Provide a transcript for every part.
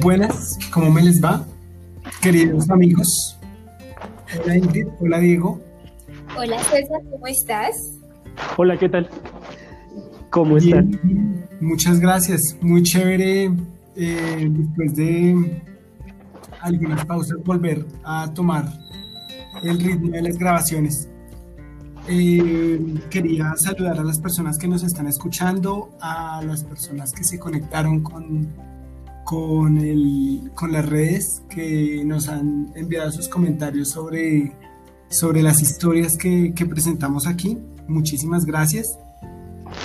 Buenas, ¿cómo me les va? Queridos amigos. Hola Ingrid, hola Diego. Hola César, ¿cómo estás? Hola, ¿qué tal? ¿Cómo están? Muchas gracias, muy chévere eh, después de algunas pausas volver a tomar el ritmo de las grabaciones. Eh, quería saludar a las personas que nos están escuchando, a las personas que se conectaron con, con, las redes, que nos han enviado sus comentarios sobre, sobre las historias que, presentamos aquí. Muchísimas gracias.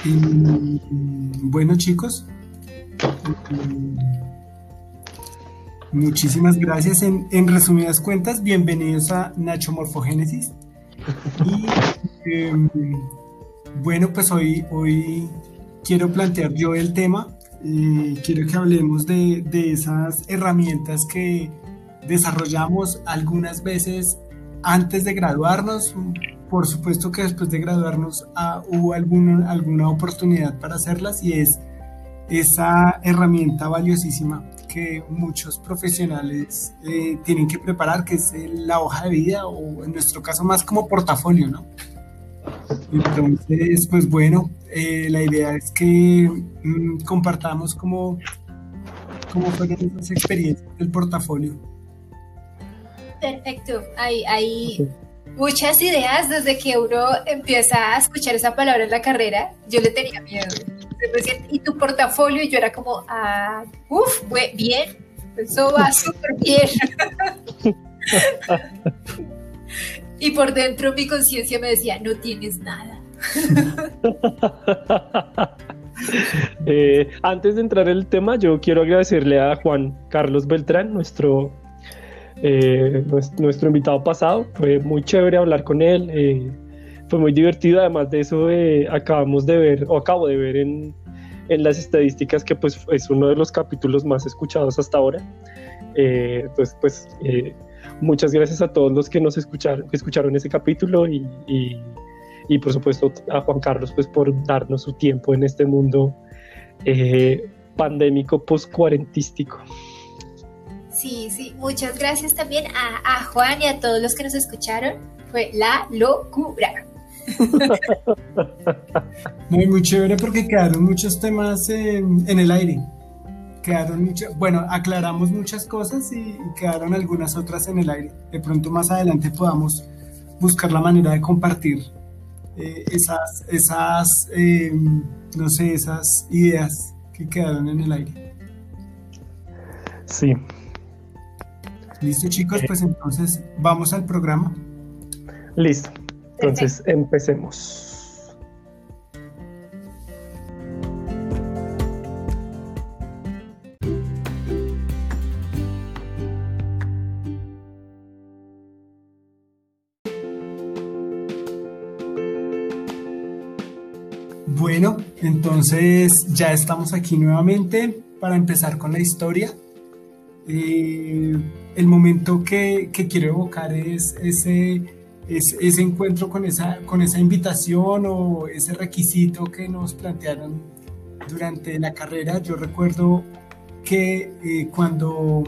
Y, bueno chicos, muchísimas gracias. En, en resumidas cuentas, bienvenidos a Nacho Morfogénesis. Y Em, bueno, pues hoy, hoy quiero plantear yo el tema. Eh, quiero que hablemos de, de, esas herramientas que desarrollamos algunas veces antes de graduarnos. Por supuesto que después de graduarnos ah, hubo alguna, alguna oportunidad para hacerlas y es esa herramienta valiosísima que muchos profesionales eh, tienen que preparar, que es la hoja de vida o en nuestro caso más como portafolio, ¿no? Entonces, pues bueno, eh, la idea es que mm, compartamos cómo, cómo fueron esas experiencias del portafolio. Perfecto, hay, hay muchas ideas desde que uno empieza a escuchar esa palabra en la carrera. Yo le tenía miedo. Y tu portafolio, y yo era como, ah, uff, bien, eso va súper bien. Y por dentro mi conciencia me decía, no tienes nada. Eh, antes de entrar en el tema, yo quiero agradecerle a Juan Carlos Beltrán, nuestro, eh, nuestro, invitado pasado. Fue muy chévere hablar con él. Eh, fue muy divertido. Además de eso, acabamos de ver, o acabo de ver en, en, las estadísticas que pues es uno de los capítulos más escuchados hasta ahora. entonces, pues Muchas gracias a todos los que nos escucharon, escucharon ese capítulo y, y, por supuesto a Juan Carlos pues por darnos su tiempo en este mundo eh, pandémico post-cuarentístico. Sí, sí, muchas gracias también a, Juan y a todos los que nos escucharon. Fue la locura. Muy, muy chévere porque quedaron muchos temas en el aire quedaron muchas, bueno, aclaramos muchas cosas y, quedaron algunas otras en el aire. De pronto más adelante podamos buscar la manera de compartir eh, esas, esas em, no sé, esas ideas que quedaron en el aire. Sí. Listo chicos, pues entonces vamos al programa. Listo. Entonces empecemos. Entonces ya estamos aquí nuevamente para empezar con la historia. Eh, el momento que, quiero evocar es ese, ese encuentro con esa, con esa invitación o ese requisito que nos plantearon durante la carrera. Yo recuerdo que eh, cuando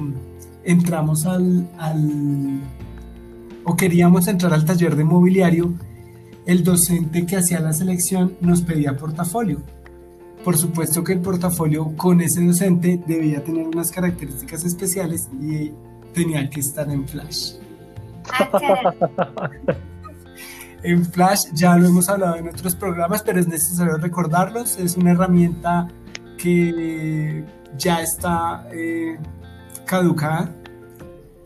entramos al, al, o queríamos entrar al taller de mobiliario, el docente que hacía la selección nos pedía portafolio. Por supuesto que el portafolio con ese docente debía tener unas características especiales y tenía que estar en Flash. en Flash ya lo hemos hablado en otros programas, pero es necesario recordarlos. Es una herramienta que ya está eh, caducada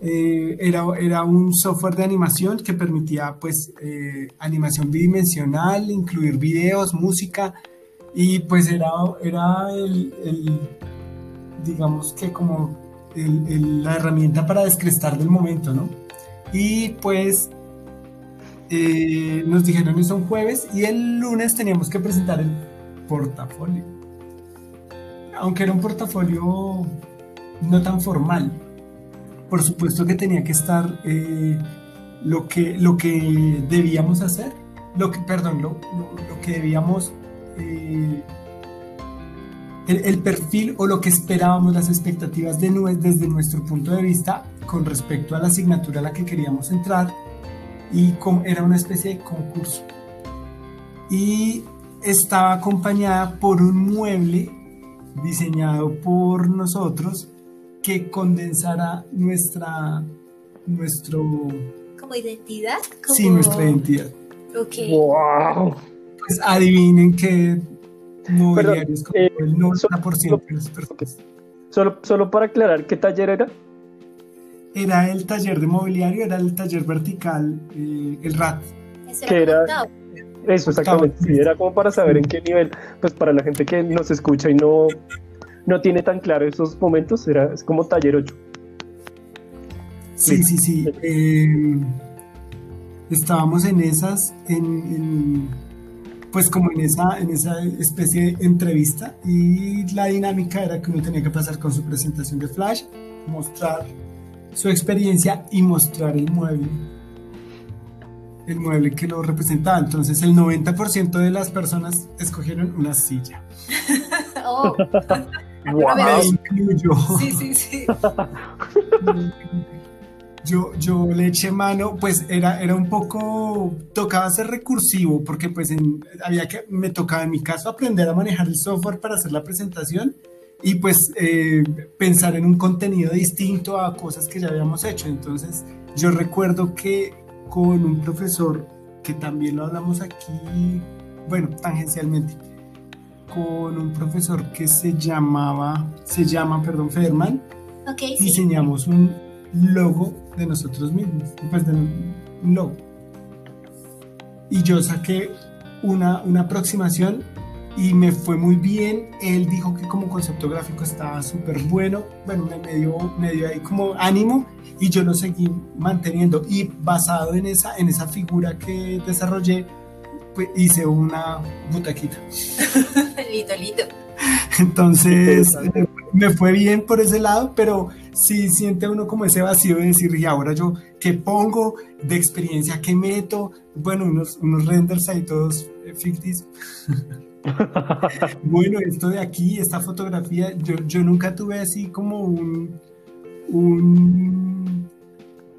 eh, era, era un software de animación que permitía pues eh, animación bidimensional, incluir videos, música y pues era, era el, digamos que como la herramienta para descrestar del momento, ¿no? Y pues eh, nos dijeron eso un jueves y el lunes teníamos que presentar el portafolio. Aunque era un portafolio no tan formal, por supuesto que tenía que estar eh, lo, que, lo que debíamos hacer, lo que, perdón, lo, que debíamos eh, el, perfil o lo que esperábamos, las expectativas de, desde nuestro punto de vista con respecto a la asignatura a la que queríamos entrar y era una especie de concurso. Y estaba acompañada por un mueble diseñado por nosotros que condensara nuestra nuestro como identidad sí nuestra identidad. Ok. Wow pues adivinen qué mobiliario es como eh, el 90% de las personas. solo, solo para aclarar qué taller era era el taller de mobiliario era el taller vertical eh, el RAT Eso que era eso exactamente sí, era como para saber en qué nivel. Pues para la gente que nos escucha y no no tiene tan claro esos momentos, era, es como taller 8. Sí, sí, sí. Eh, estábamos en esas, en, en, pues como en esa, en esa especie de entrevista y la dinámica era que uno tenía que pasar con su presentación de Flash, mostrar su experiencia y mostrar el mueble, el mueble que lo representaba. Entonces el 90% de las personas escogieron una silla. Oh, Wow. Me incluyo. sí, sí, sí. Yo, yo le eché mano, pues era, era un poco, tocaba ser recursivo, porque pues en- había que, me tocaba en mi caso aprender a manejar el software para hacer la presentación y pues eh, pensar en un contenido distinto a cosas que ya habíamos hecho. Entonces yo recuerdo que con un profesor, que también lo hablamos aquí, bueno, tangencialmente, con un profesor que se llamaba, se llama, perdón, Federman, Ok, sí. diseñamos un logo de nosotros mismos, pues de un logo. Y yo saqué una, una aproximación y me fue muy bien. Él dijo que como concepto gráfico estaba súper bueno. Bueno, me, me dio, me dio ahí como ánimo y yo lo seguí manteniendo. Y basado en esa, en esa figura que desarrollé, pues hice una butaquita. lindo, lindo. Entonces, me fue bien por ese lado, pero sí siente uno como ese vacío de decir, y ahora yo, ¿qué pongo de experiencia? ¿Qué meto? Bueno, unos, unos renders ahí todos eh, ficticios. bueno, esto de aquí, esta fotografía, yo, yo nunca tuve así como un, un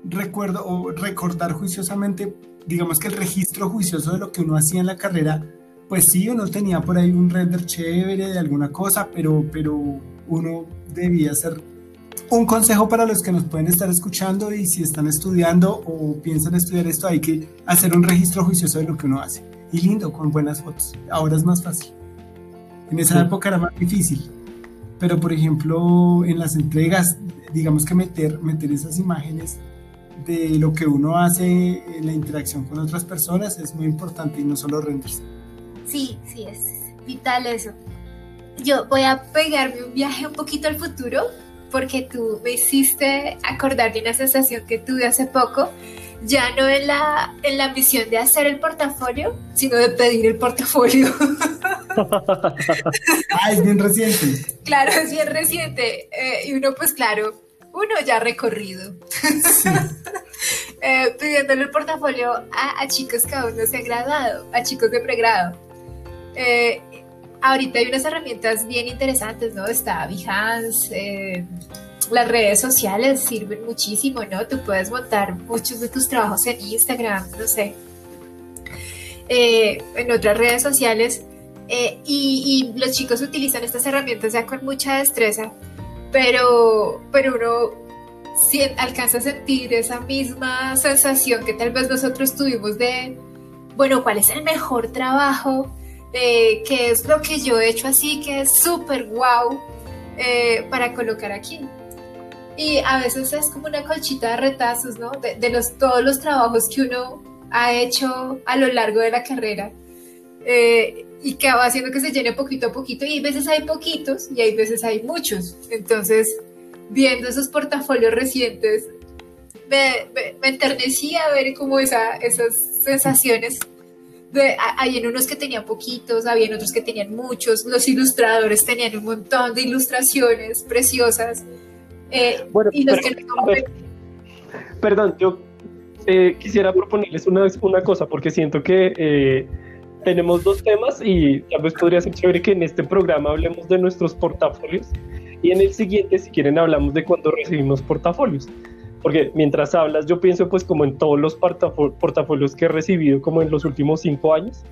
recuerdo o recordar juiciosamente, digamos que el registro juicioso de lo que uno hacía en la carrera, pues sí, uno tenía por ahí un render chévere de alguna cosa, pero, pero uno debía hacer un consejo para los que nos pueden estar escuchando y si están estudiando o piensan estudiar esto, hay que hacer un registro juicioso de lo que uno hace. Y lindo, con buenas fotos. Ahora es más fácil. En esa Sí. época era más difícil. Pero, por ejemplo, en las entregas, digamos que meter, meter esas imágenes de lo que uno hace en la interacción con otras personas es muy importante y no solo renders. Sí, sí, es vital eso. Yo voy a pegarme un viaje un poquito al futuro porque tú me hiciste acordar de una sensación que tuve hace poco, ya no en la, en la misión de hacer el portafolio, sino de pedir el portafolio. Ah, es bien reciente. claro, es bien reciente. eh, y uno, pues claro, uno ya recorrido. Sí. eh, pidiéndole el portafolio a, a chicos que aún no se han graduado, a chicos de pregrado. Eh, ahorita hay unas herramientas bien interesantes, ¿no? Está Behance, eh, las redes sociales sirven muchísimo, ¿no? Tú puedes montar muchos de tus trabajos en Instagram, no sé, eh, en otras redes sociales. eh, y, y los chicos utilizan estas herramientas ya con mucha destreza, pero, pero uno si alcanza a sentir esa misma sensación que tal vez nosotros tuvimos de, bueno, ¿cuál es el mejor trabajo? Eh, ¿Qué es lo que yo he hecho así que es súper wow eh, para colocar aquí? Y a veces es como una colchita de retazos, ¿no? De, de los, todos los trabajos que uno ha hecho a lo largo de la carrera. Eh, y que va haciendo que se llene poquito a poquito. Y hay veces hay poquitos y hay veces hay muchos. Entonces, viendo esos portafolios recientes, me, me, me enternecía ver como esa, esas sensaciones. En unos que tenían poquitos, había en otros que tenían muchos, los ilustradores tenían un montón de ilustraciones preciosas. eh, Bueno, y los pero, que a ver, perdón, yo eh, quisiera proponerles una, una cosa, porque siento que eh, tenemos dos temas y tal vez podría ser chévere que en este programa hablemos de nuestros portafolios y en el siguiente, si quieren, hablamos de cuando recibimos portafolios. Porque mientras hablas, yo pienso pues como en todos los portafolios que he recibido como en los últimos cinco años.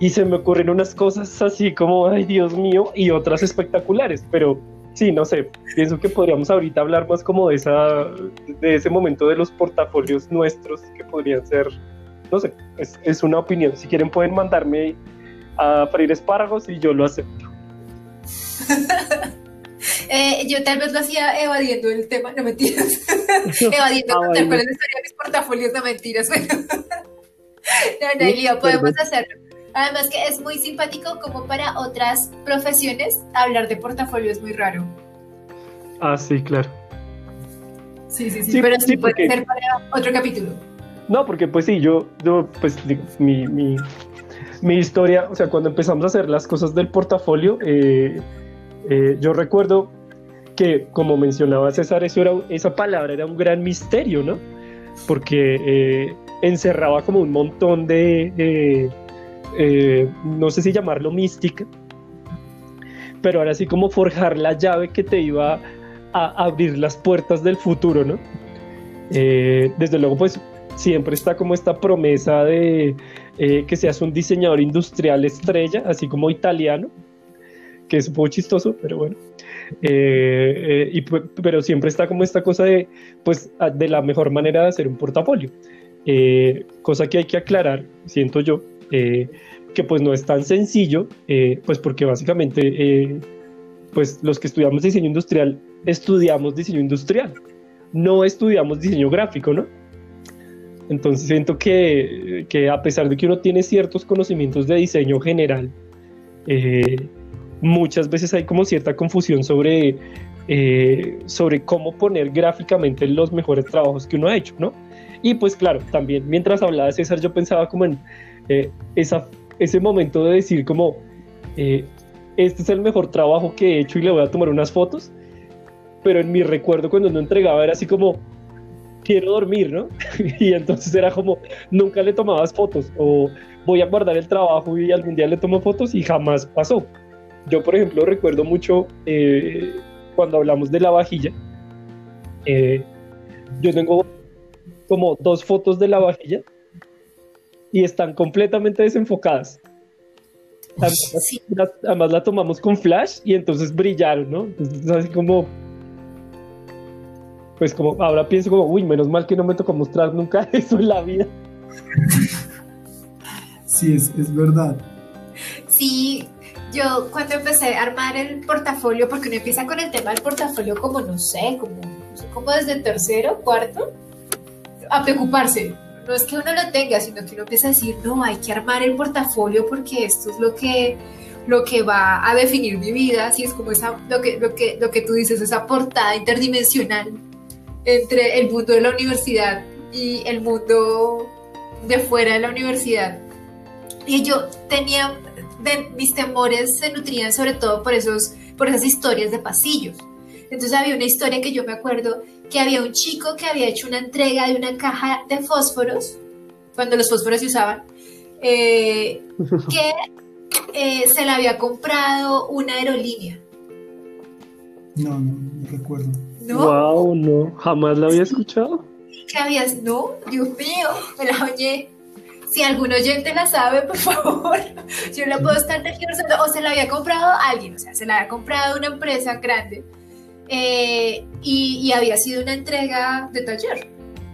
Y se me ocurren unas cosas así como, ay Dios mío, y otras espectaculares. Pero sí, no sé, pienso que podríamos ahorita hablar más como de, esa, de ese momento de los portafolios nuestros que podrían ser, no sé, es, es una opinión. Si quieren pueden mandarme a freír espárragos y yo lo acepto. Eh, yo tal vez lo hacía evadiendo el tema, no mentiras. evadiendo ah, contar cuál es la historia de mis portafolios, no mentiras. no, no, podemos hacerlo. Además que es muy simpático como para otras profesiones hablar de portafolio es muy raro. Ah, sí, claro. Sí, sí, sí, pero sí, puede ser para otro capítulo. No, porque pues sí, yo, yo pues mi, mi, mi historia, o sea, cuando empezamos a hacer las cosas del portafolio, eh, eh, yo recuerdo que, como mencionaba César, esa palabra era un gran misterio, ¿no? Porque eh, encerraba como un montón de, eh, no sé si llamarlo mística, pero ahora sí como forjar la llave que te iba a abrir las puertas del futuro, ¿no? desde luego, pues siempre está como esta promesa de que seas un diseñador industrial estrella, así como italiano, que es un poco chistoso, pero bueno. Eh, eh, pero siempre está como esta cosa de, pues, de la mejor manera de hacer un portafolio. Eh, cosa que hay que aclarar, siento yo, que pues no es tan sencillo, pues porque básicamente, pues los que estudiamos diseño industrial, estudiamos diseño industrial, no estudiamos diseño gráfico, ¿no? Entonces siento que, que a pesar de que uno tiene ciertos conocimientos de diseño general, eh, muchas veces hay como cierta confusión sobre, eh, sobre cómo poner gráficamente los mejores trabajos que uno ha hecho, ¿no? Y pues claro, también mientras hablaba César yo pensaba como en eh, esa, ese momento de decir como, eh, este es el mejor trabajo que he hecho y le voy a tomar unas fotos, pero en mi recuerdo cuando no entregaba era así como, quiero dormir, ¿no? y entonces era como, nunca le tomabas fotos o voy a guardar el trabajo y algún día le tomo fotos y jamás pasó. Yo, por ejemplo, recuerdo mucho eh, cuando hablamos de la vajilla. Eh, yo tengo como dos fotos de la vajilla y están completamente desenfocadas. Además, la tomamos con flash y entonces brillaron, ¿no? Entonces, así como. Pues como ahora pienso como, uy, menos mal que no me tocó mostrar nunca eso en la vida. Sí, es, es verdad. Sí, yo cuando empecé a armar el portafolio, porque uno empieza con el tema del portafolio como, no sé, como, como desde tercero, cuarto, a preocuparse. No es que uno lo tenga, sino que uno empieza a decir, no, hay que armar el portafolio porque esto es lo que, lo que va a definir mi vida, así es como esa, lo, que, lo, que, lo que tú dices, esa portada interdimensional entre el mundo de la universidad y el mundo de fuera de la universidad. Y yo tenía mis temores se nutrían sobre todo por, esos, por esas historias de pasillos. Entonces había una historia que yo me acuerdo que había un chico que había hecho una entrega de una caja de fósforos, cuando los fósforos se usaban, eh, que eh, se la había comprado una aerolínea. No, no, no recuerdo. ¿No? Wow, no, jamás la había escuchado. ¿Qué habías? No, Dios mío, me la oye si algún oyente la sabe, por favor, yo la puedo estar tergiversando. O se la había comprado alguien, o sea, se la había comprado una empresa grande eh, y, había sido una entrega de taller.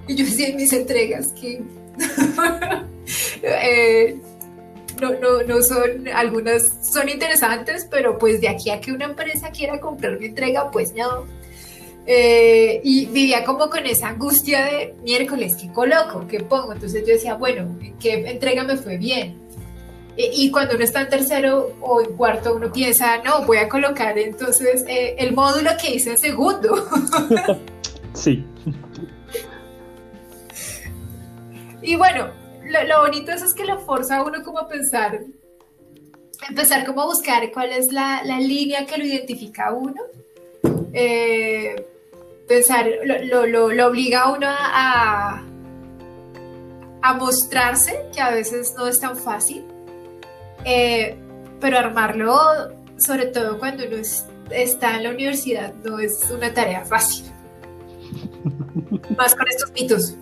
Y yo decía mis entregas que eh, no, no, no son, algunas son interesantes, pero pues de aquí a que una empresa quiera comprar mi entrega, pues no. Eh, y vivía como con esa angustia de miércoles, ¿qué coloco? ¿Qué pongo? Entonces yo decía, bueno, ¿qué entrega me fue bien? Eh, y cuando uno está en tercero o en cuarto, uno piensa, no, voy a colocar entonces eh, el módulo que hice en segundo. sí. Y bueno, lo, bonito es, que lo forza a uno como a pensar, empezar como a buscar cuál es la, la línea que lo identifica a uno pensar, lo, lo, lo, obliga a uno a, a mostrarse, que a veces no es tan fácil, eh, pero armarlo, sobre todo cuando uno está en la universidad, no es una tarea fácil. Más con estos mitos.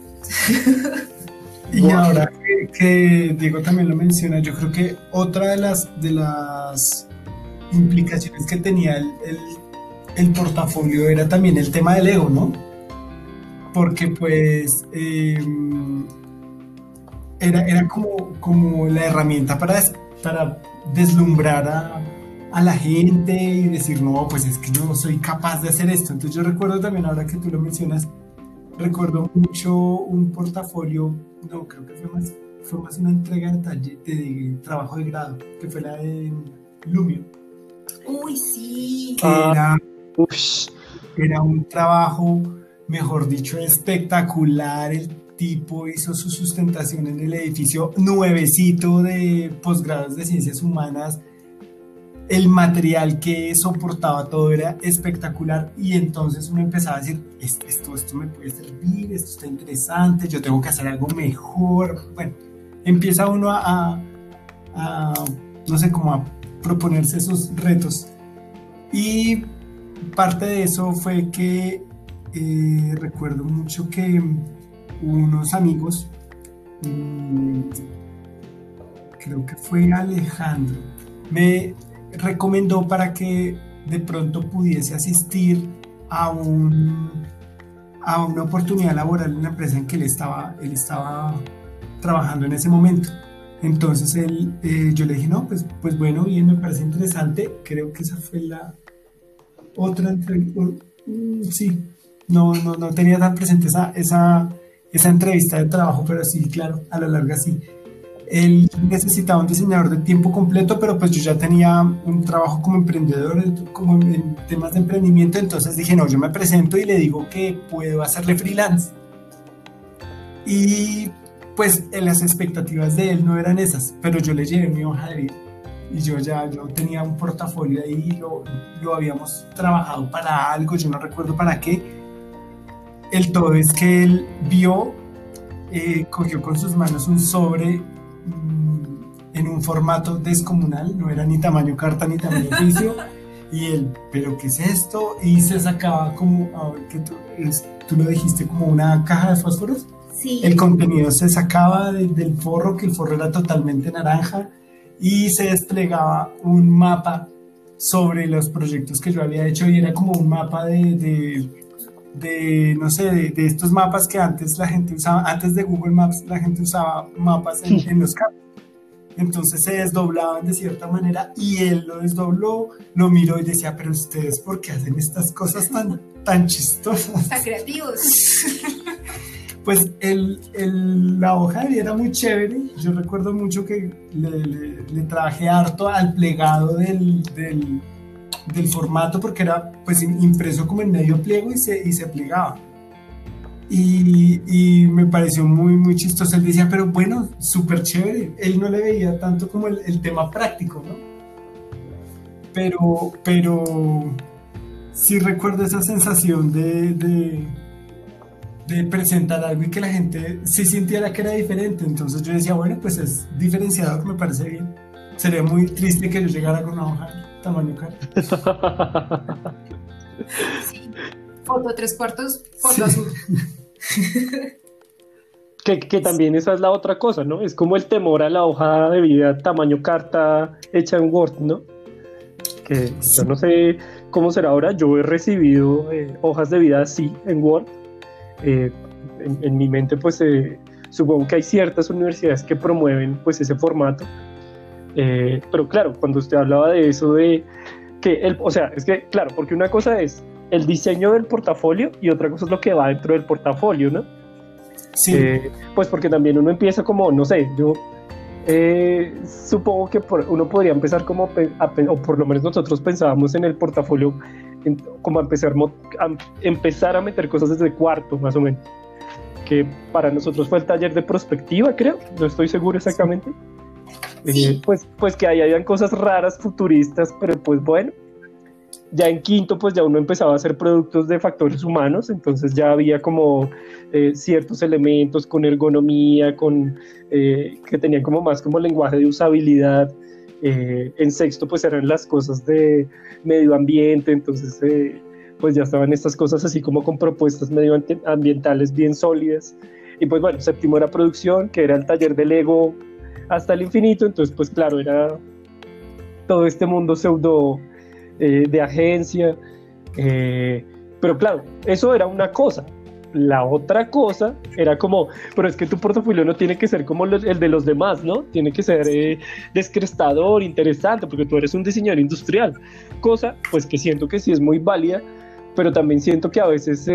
Y ahora que, Diego también lo menciona, yo creo que otra de las, de las implicaciones que tenía el, el, portafolio era también el tema del ego, ¿no? Porque pues em, era, era como, como la herramienta para, para deslumbrar a, a la gente y decir, no, pues es que yo soy capaz de hacer esto. Entonces yo recuerdo también, ahora que tú lo mencionas, recuerdo mucho un portafolio, no, creo que fue más, fue más una entrega de, trabajo de grado, que fue la de Lumio. Uy, sí. era, era un trabajo, mejor dicho, espectacular. El tipo hizo su sustentación en el edificio nuevecito de posgrados de ciencias humanas el material que soportaba todo era espectacular y entonces uno empezaba a decir, esto, esto, me puede servir, esto está interesante, yo tengo que hacer algo mejor. Bueno, empieza uno a, no sé, como a proponerse esos retos. Y parte de eso fue que eh, recuerdo mucho que unos amigos, mm, creo que fue Alejandro, me recomendó para que de pronto pudiese asistir a, un, a una oportunidad laboral en la empresa en que él estaba, él estaba trabajando en ese momento. Entonces él, eh, yo le dije, no, pues, pues bueno, bien, me parece interesante. Creo que esa fue la otra entrevista. Mm, sí, no, no, no tenía tan presente esa, esa, esa entrevista de trabajo, pero sí, claro, a la larga sí él necesitaba un diseñador de tiempo completo, pero pues yo ya tenía un trabajo como emprendedor, como en temas de emprendimiento, entonces dije, no, yo me presento y le digo que puedo hacerle freelance. Y pues las expectativas de él no eran esas, pero yo le llevé mi hoja de vida y yo ya yo tenía un portafolio ahí, lo, lo habíamos trabajado para algo, yo no recuerdo para qué. El todo es que él vio, eh, cogió con sus manos un sobre en un formato descomunal, no era ni tamaño carta ni tamaño oficio. y él, ¿pero qué es esto? Y se sacaba como, que tú, tú, lo dijiste, como una caja de fósforos. Sí. El contenido se sacaba del forro, que el forro era totalmente naranja, y se desplegaba un mapa sobre los proyectos que yo había hecho y era como un mapa de, de, no sé, de, estos mapas que antes la gente usaba, antes de Google Maps la gente usaba mapas en, en los campos entonces se desdoblaban de cierta manera y él lo desdobló, lo miró y decía, pero ustedes, ¿por qué hacen estas cosas tan, tan chistosas? Tan creativos. Pues el, el, la hoja era muy chévere. Yo recuerdo mucho que le, le, trabajé harto al plegado del, del, formato porque era pues impreso como en medio pliego y se, y se plegaba. Y, me pareció muy, muy chistoso. Él decía, pero bueno, súper chévere. Él no le veía tanto como el, tema práctico, ¿no? Pero, pero sí recuerdo esa sensación de, de, de, presentar algo y que la gente sí sintiera que era diferente. Entonces yo decía, bueno, pues es diferenciador, me parece bien. Sería muy triste que yo llegara con una hoja tamaño cara. Sí. Foto tres cuartos, foto azul. Que, también esa es la otra cosa, ¿no? Es como el temor a la hoja de vida tamaño carta hecha en Word, ¿no? Que yo no sé cómo será ahora, yo he recibido eh, hojas de vida así en Word. Eh, en, mi mente, pues eh, supongo que hay ciertas universidades que promueven pues ese formato. pero claro, cuando usted hablaba de eso de que, el, o sea, es que, claro, porque una cosa es el diseño del portafolio y otra cosa es lo que va dentro del portafolio, ¿no? Sí. Eh, pues porque también uno empieza como, no sé, yo eh, supongo que uno podría empezar como, o por lo menos nosotros pensábamos en el portafolio, como a empezar, a empezar a meter cosas desde cuarto, más o menos. Que para nosotros fue el taller de prospectiva, creo, no estoy seguro exactamente. Eh, pues, pues que ahí habían cosas raras, futuristas, pero pues bueno, ya en quinto, pues ya uno empezaba a hacer productos de factores humanos, entonces ya había como eh, ciertos elementos con ergonomía, con, eh, que tenían como más como lenguaje de usabilidad. Eh, en sexto, pues eran las cosas de medio ambiente, entonces pues ya estaban estas cosas así como con propuestas medioambientales bien sólidas. Y pues bueno, séptimo era producción, que era el taller de Lego hasta el infinito, entonces pues claro, era todo este mundo pseudo eh, de agencia. Eh, pero claro, eso era una cosa. La otra cosa era como, pero es que tu portafolio no tiene que ser como el de los demás, ¿no? Tiene que ser eh, descrestador, interesante, porque tú eres un diseñador industrial. Cosa, pues que siento que sí es muy válida, pero también siento que a veces,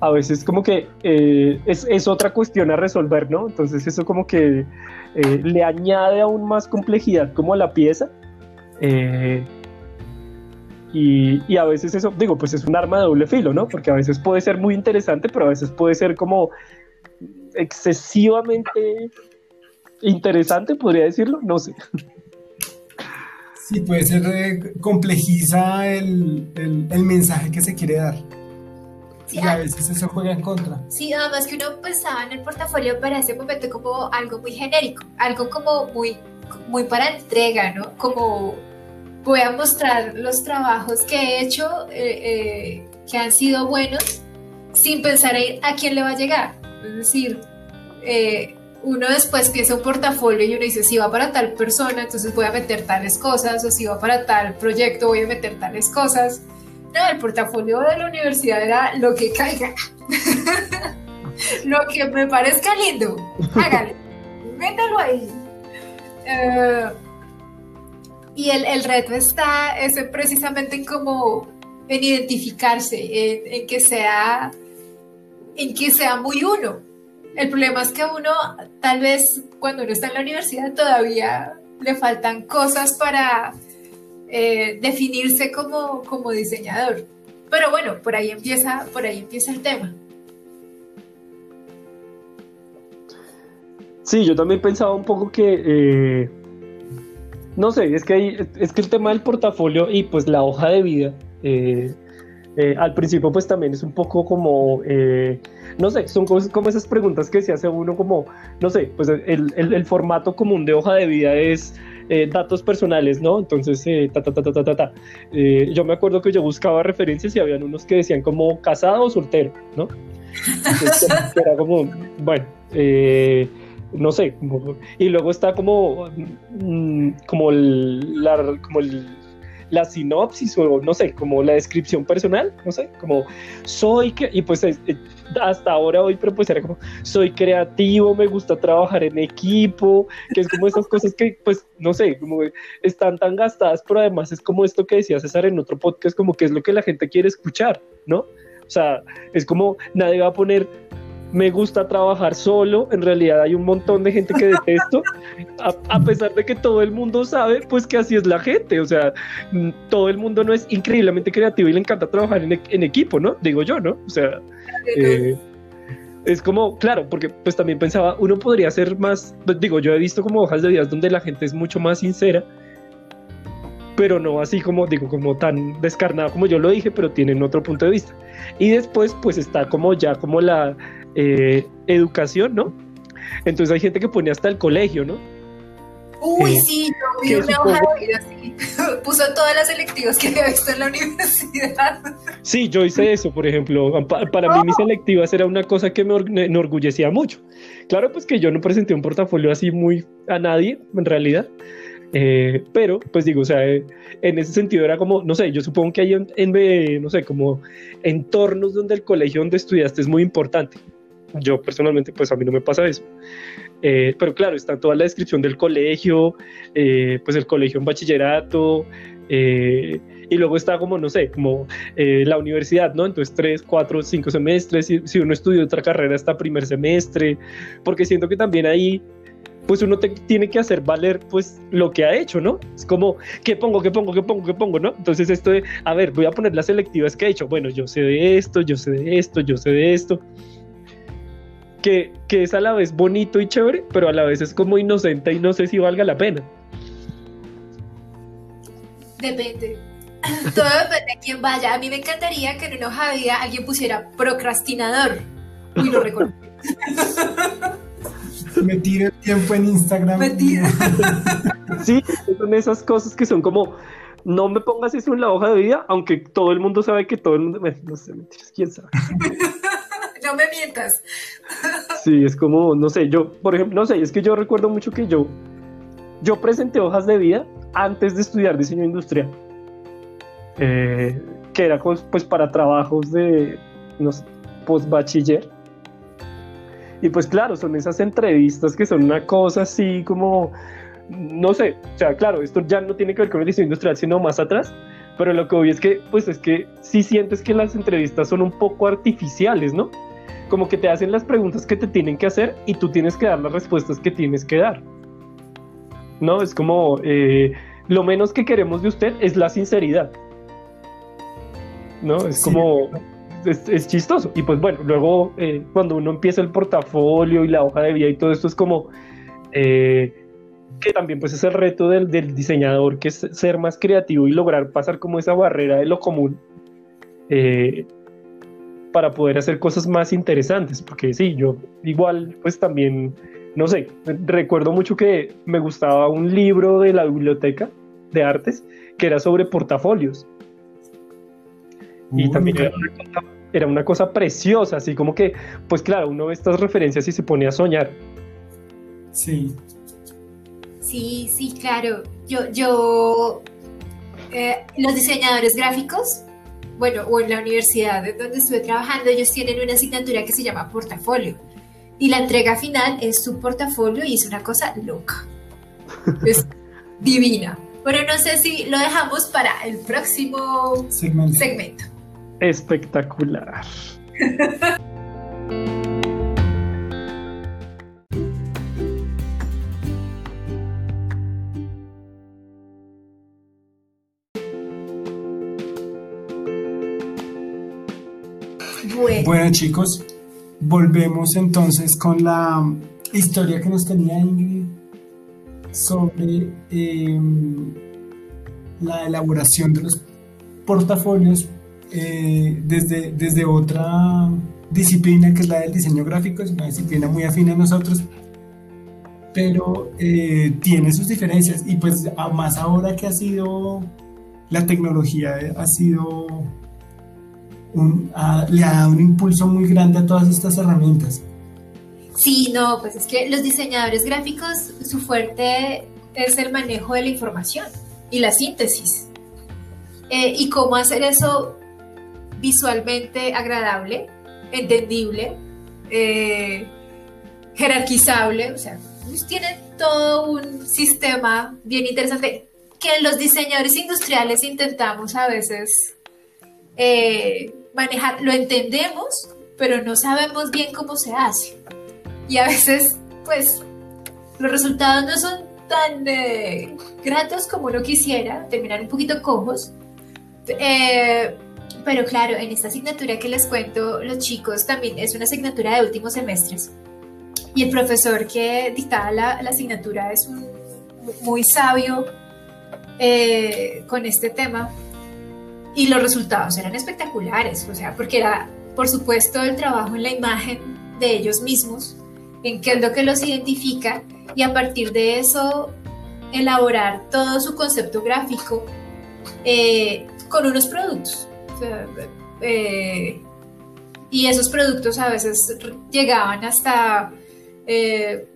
a veces como que es, es, otra cuestión a resolver, ¿no? Entonces eso como que le añade aún más complejidad como a la pieza eh, y, a veces eso, digo, pues es un arma de doble filo, ¿no? Porque a veces puede ser muy interesante, pero a veces puede ser como excesivamente interesante, podría decirlo, no sé. Sí, puede ser, eh, complejiza el, el, mensaje que se quiere dar. y a veces eso juega en contra. Sí, además que uno pensaba en el portafolio para ese momento como algo muy genérico, algo como muy muy para entrega, ¿no? Como voy a mostrar los trabajos que he hecho eh, eh, que han sido buenos sin pensar a quién le va a llegar. Es decir, eh, uno después piensa un portafolio y uno dice, si va para tal persona, entonces voy a meter tales cosas, o si va para tal proyecto, voy a meter tales cosas. No, el portafolio de la universidad era lo que caiga. lo que me parezca lindo, hágale, métalo ahí. Eh, y el, reto está precisamente en como en identificarse, en, que sea en que sea muy uno. El problema es que uno, tal vez cuando uno está en la universidad, todavía le faltan cosas para eh, definirse como, como diseñador. Pero bueno, por ahí empieza, por ahí empieza el tema. Sí, yo también pensaba un poco que, eh, no sé, es que, es que el tema del portafolio y pues la hoja de vida, eh, eh, al principio pues también es un poco como, no sé, son como esas preguntas que se hace uno como, no sé, pues el, el, formato común de hoja de vida es... datos personales, ¿no? Entonces, ta, ta, ta, ta, ta, ta. yo me acuerdo que yo buscaba referencias y habían unos que decían como casado o soltero, ¿no? Entonces, era como, bueno, eh, no sé, y luego está como, mm, como, la, como la sinopsis o no sé, como la descripción personal, no sé, como soy, y pues eh, hasta ahora hoy, pero pues era como soy creativo, me gusta trabajar en equipo, que es como esas cosas que pues no sé, como están tan gastadas, pero además es como esto que decía César en otro podcast, como que es lo que la gente quiere escuchar, ¿no? O sea, es como nadie va a poner me gusta trabajar solo, en realidad hay un montón de gente que detesto, a, pesar de que todo el mundo sabe, pues que así es la gente, o sea, todo el mundo no es increíblemente creativo y le encanta trabajar en, equipo, ¿no? Digo yo, ¿no? O sea, eh, es como, claro, porque pues también pensaba, uno podría ser más, pues, digo, yo he visto como hojas de vida donde la gente es mucho más sincera, pero no así como digo, como tan descarnado como yo lo dije, pero tienen otro punto de vista. Y después pues está como ya como la eh, educación, ¿no? Entonces hay gente que pone hasta el colegio, ¿no? Uy, eh, sí, yo vi una hoja de vida así. Puso todas las selectivas que había visto en la universidad. Sí, yo hice eso, por ejemplo. Para mí mis selectivas era una cosa que me enorgullecía mucho. Claro, pues que yo no presenté un portafolio así muy a nadie, en realidad. Eh, pero, pues digo, o sea, en ese sentido era como, no sé, yo supongo que hay, en, no sé, como entornos donde el colegio donde estudiaste es muy importante. Yo personalmente, pues a mí no me pasa eso. Eh, pero claro, está toda la descripción del colegio, eh, pues el colegio en bachillerato, eh, y luego está como, no sé, como la universidad, ¿no? Entonces tres, cuatro, cinco semestres, si, si uno estudia otra carrera hasta primer semestre, porque siento que también ahí pues uno tiene que hacer valer pues lo que ha hecho, ¿no? Es como, ¿qué pongo, qué pongo, qué pongo, qué pongo, ¿no? Entonces esto de, a ver, voy a poner las selectivas que he hecho, bueno, yo sé de esto, yo sé de esto, yo sé de esto, que, es a la vez bonito y chévere, pero a la vez es como inocente y no sé si valga la pena. Depende. Todo depende de quién vaya. A mí me encantaría que en una hoja de vida alguien pusiera procrastinador. Y lo recuerdo. Me tiro el tiempo en Instagram. Me tiro. Sí, son esas cosas que son como, no me pongas eso en la hoja de vida, aunque todo el mundo sabe que todo el mundo, bueno, no sé, mentiras, quién sabe. No me mientas. Sí, es como, no sé, yo, por ejemplo, no sé, es que yo recuerdo mucho que yo, yo presenté hojas de vida antes de estudiar diseño industrial, eh, que era pues, para trabajos de, no sé, post bachiller. Y pues claro, son esas entrevistas que son una cosa así como, no sé, o sea, claro, esto ya no tiene que ver con el diseño industrial, sino más atrás, pero lo que voy es que, pues es que sí sientes que las entrevistas son un poco artificiales, ¿no? Como que te hacen las preguntas que te tienen que hacer y tú tienes que dar las respuestas que tienes que dar. ¿No? Es como, eh, lo menos que queremos de usted es la sinceridad. ¿No? Es Sí. como, es, es chistoso. Y pues bueno, luego eh, cuando uno empieza el portafolio y la hoja de vida y todo esto es como... eh, que también pues es el reto del, del diseñador, que es ser más creativo y lograr pasar como esa barrera de lo común eh, para poder hacer cosas más interesantes, porque sí, yo igual pues también, no sé, recuerdo mucho que me gustaba un libro de la biblioteca de artes que era sobre portafolios y también era una, cosa, era una cosa preciosa, así como que, pues claro, uno ve estas referencias y se pone a soñar. Sí. Sí, sí, claro. Yo, yo, eh, los diseñadores gráficos, bueno, o en la universidad donde estuve trabajando, ellos tienen una asignatura que se llama portafolio. Y la entrega final es su portafolio y es una cosa loca. Es divina. Pero no sé si lo dejamos para el próximo Segmento. segmento. Espectacular. Bueno, chicos, volvemos entonces con la historia que nos tenía Ingrid sobre eh, la elaboración de los portafolios eh, desde, desde otra disciplina que es la del diseño gráfico, es una disciplina muy afín a nosotros, pero eh, tiene sus diferencias. Y pues más ahora que ha sido la tecnología ha sido le ha dado un impulso muy grande a todas estas herramientas. Sí, no, pues es que los diseñadores gráficos, su fuerte es el manejo de la información y la síntesis. Eh, y cómo hacer eso visualmente agradable, entendible, eh, jerarquizable, o sea, pues tiene todo un sistema bien interesante que los diseñadores industriales intentamos a veces eh, manejar, lo entendemos, pero no sabemos bien cómo se hace y a veces pues los resultados no son tan eh, gratos como uno quisiera, terminan un poquito cojos. Eh, pero claro, en esta asignatura que les cuento, los chicos también es una asignatura de últimos semestres. Y el profesor que dictaba la, la asignatura es muy sabio eh, con este tema. Y los resultados eran espectaculares, o sea, porque era, por supuesto, el trabajo en la imagen de ellos mismos, en qué es lo que los identifica y a partir de eso elaborar todo su concepto gráfico eh, con unos productos. Eh, y esos productos a veces llegaban hasta eh,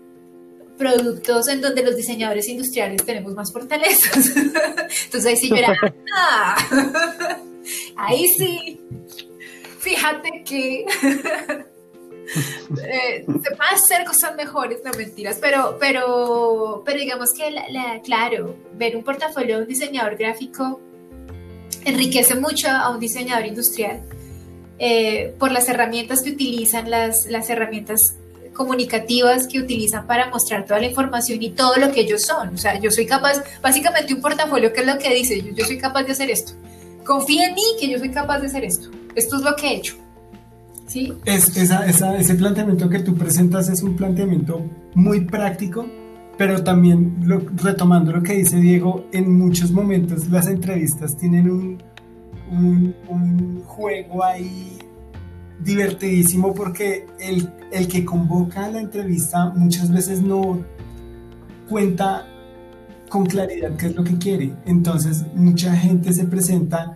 productos en donde los diseñadores industriales tenemos más fortalezas. Entonces ahí sí ah, ahí sí, fíjate que eh, se pueden hacer cosas mejores, no mentiras, pero, pero, pero digamos que, la, claro, ver un portafolio de un diseñador gráfico enriquece mucho a un diseñador industrial eh, por las herramientas que utilizan, las, las herramientas comunicativas que utilizan para mostrar toda la información y todo lo que ellos son. O sea, yo soy capaz, básicamente un portafolio, ¿qué es lo que dice? Yo, yo soy capaz de hacer esto. Confía en mí que yo soy capaz de hacer esto. Esto es lo que he hecho. ¿Sí? Es, esa, esa, ese planteamiento que tú presentas es un planteamiento muy práctico pero también retomando lo que dice Diego, en muchos momentos las entrevistas tienen un, un, juego ahí divertidísimo porque el, el, que convoca la entrevista muchas veces no cuenta con claridad qué es lo que quiere. Entonces mucha gente se presenta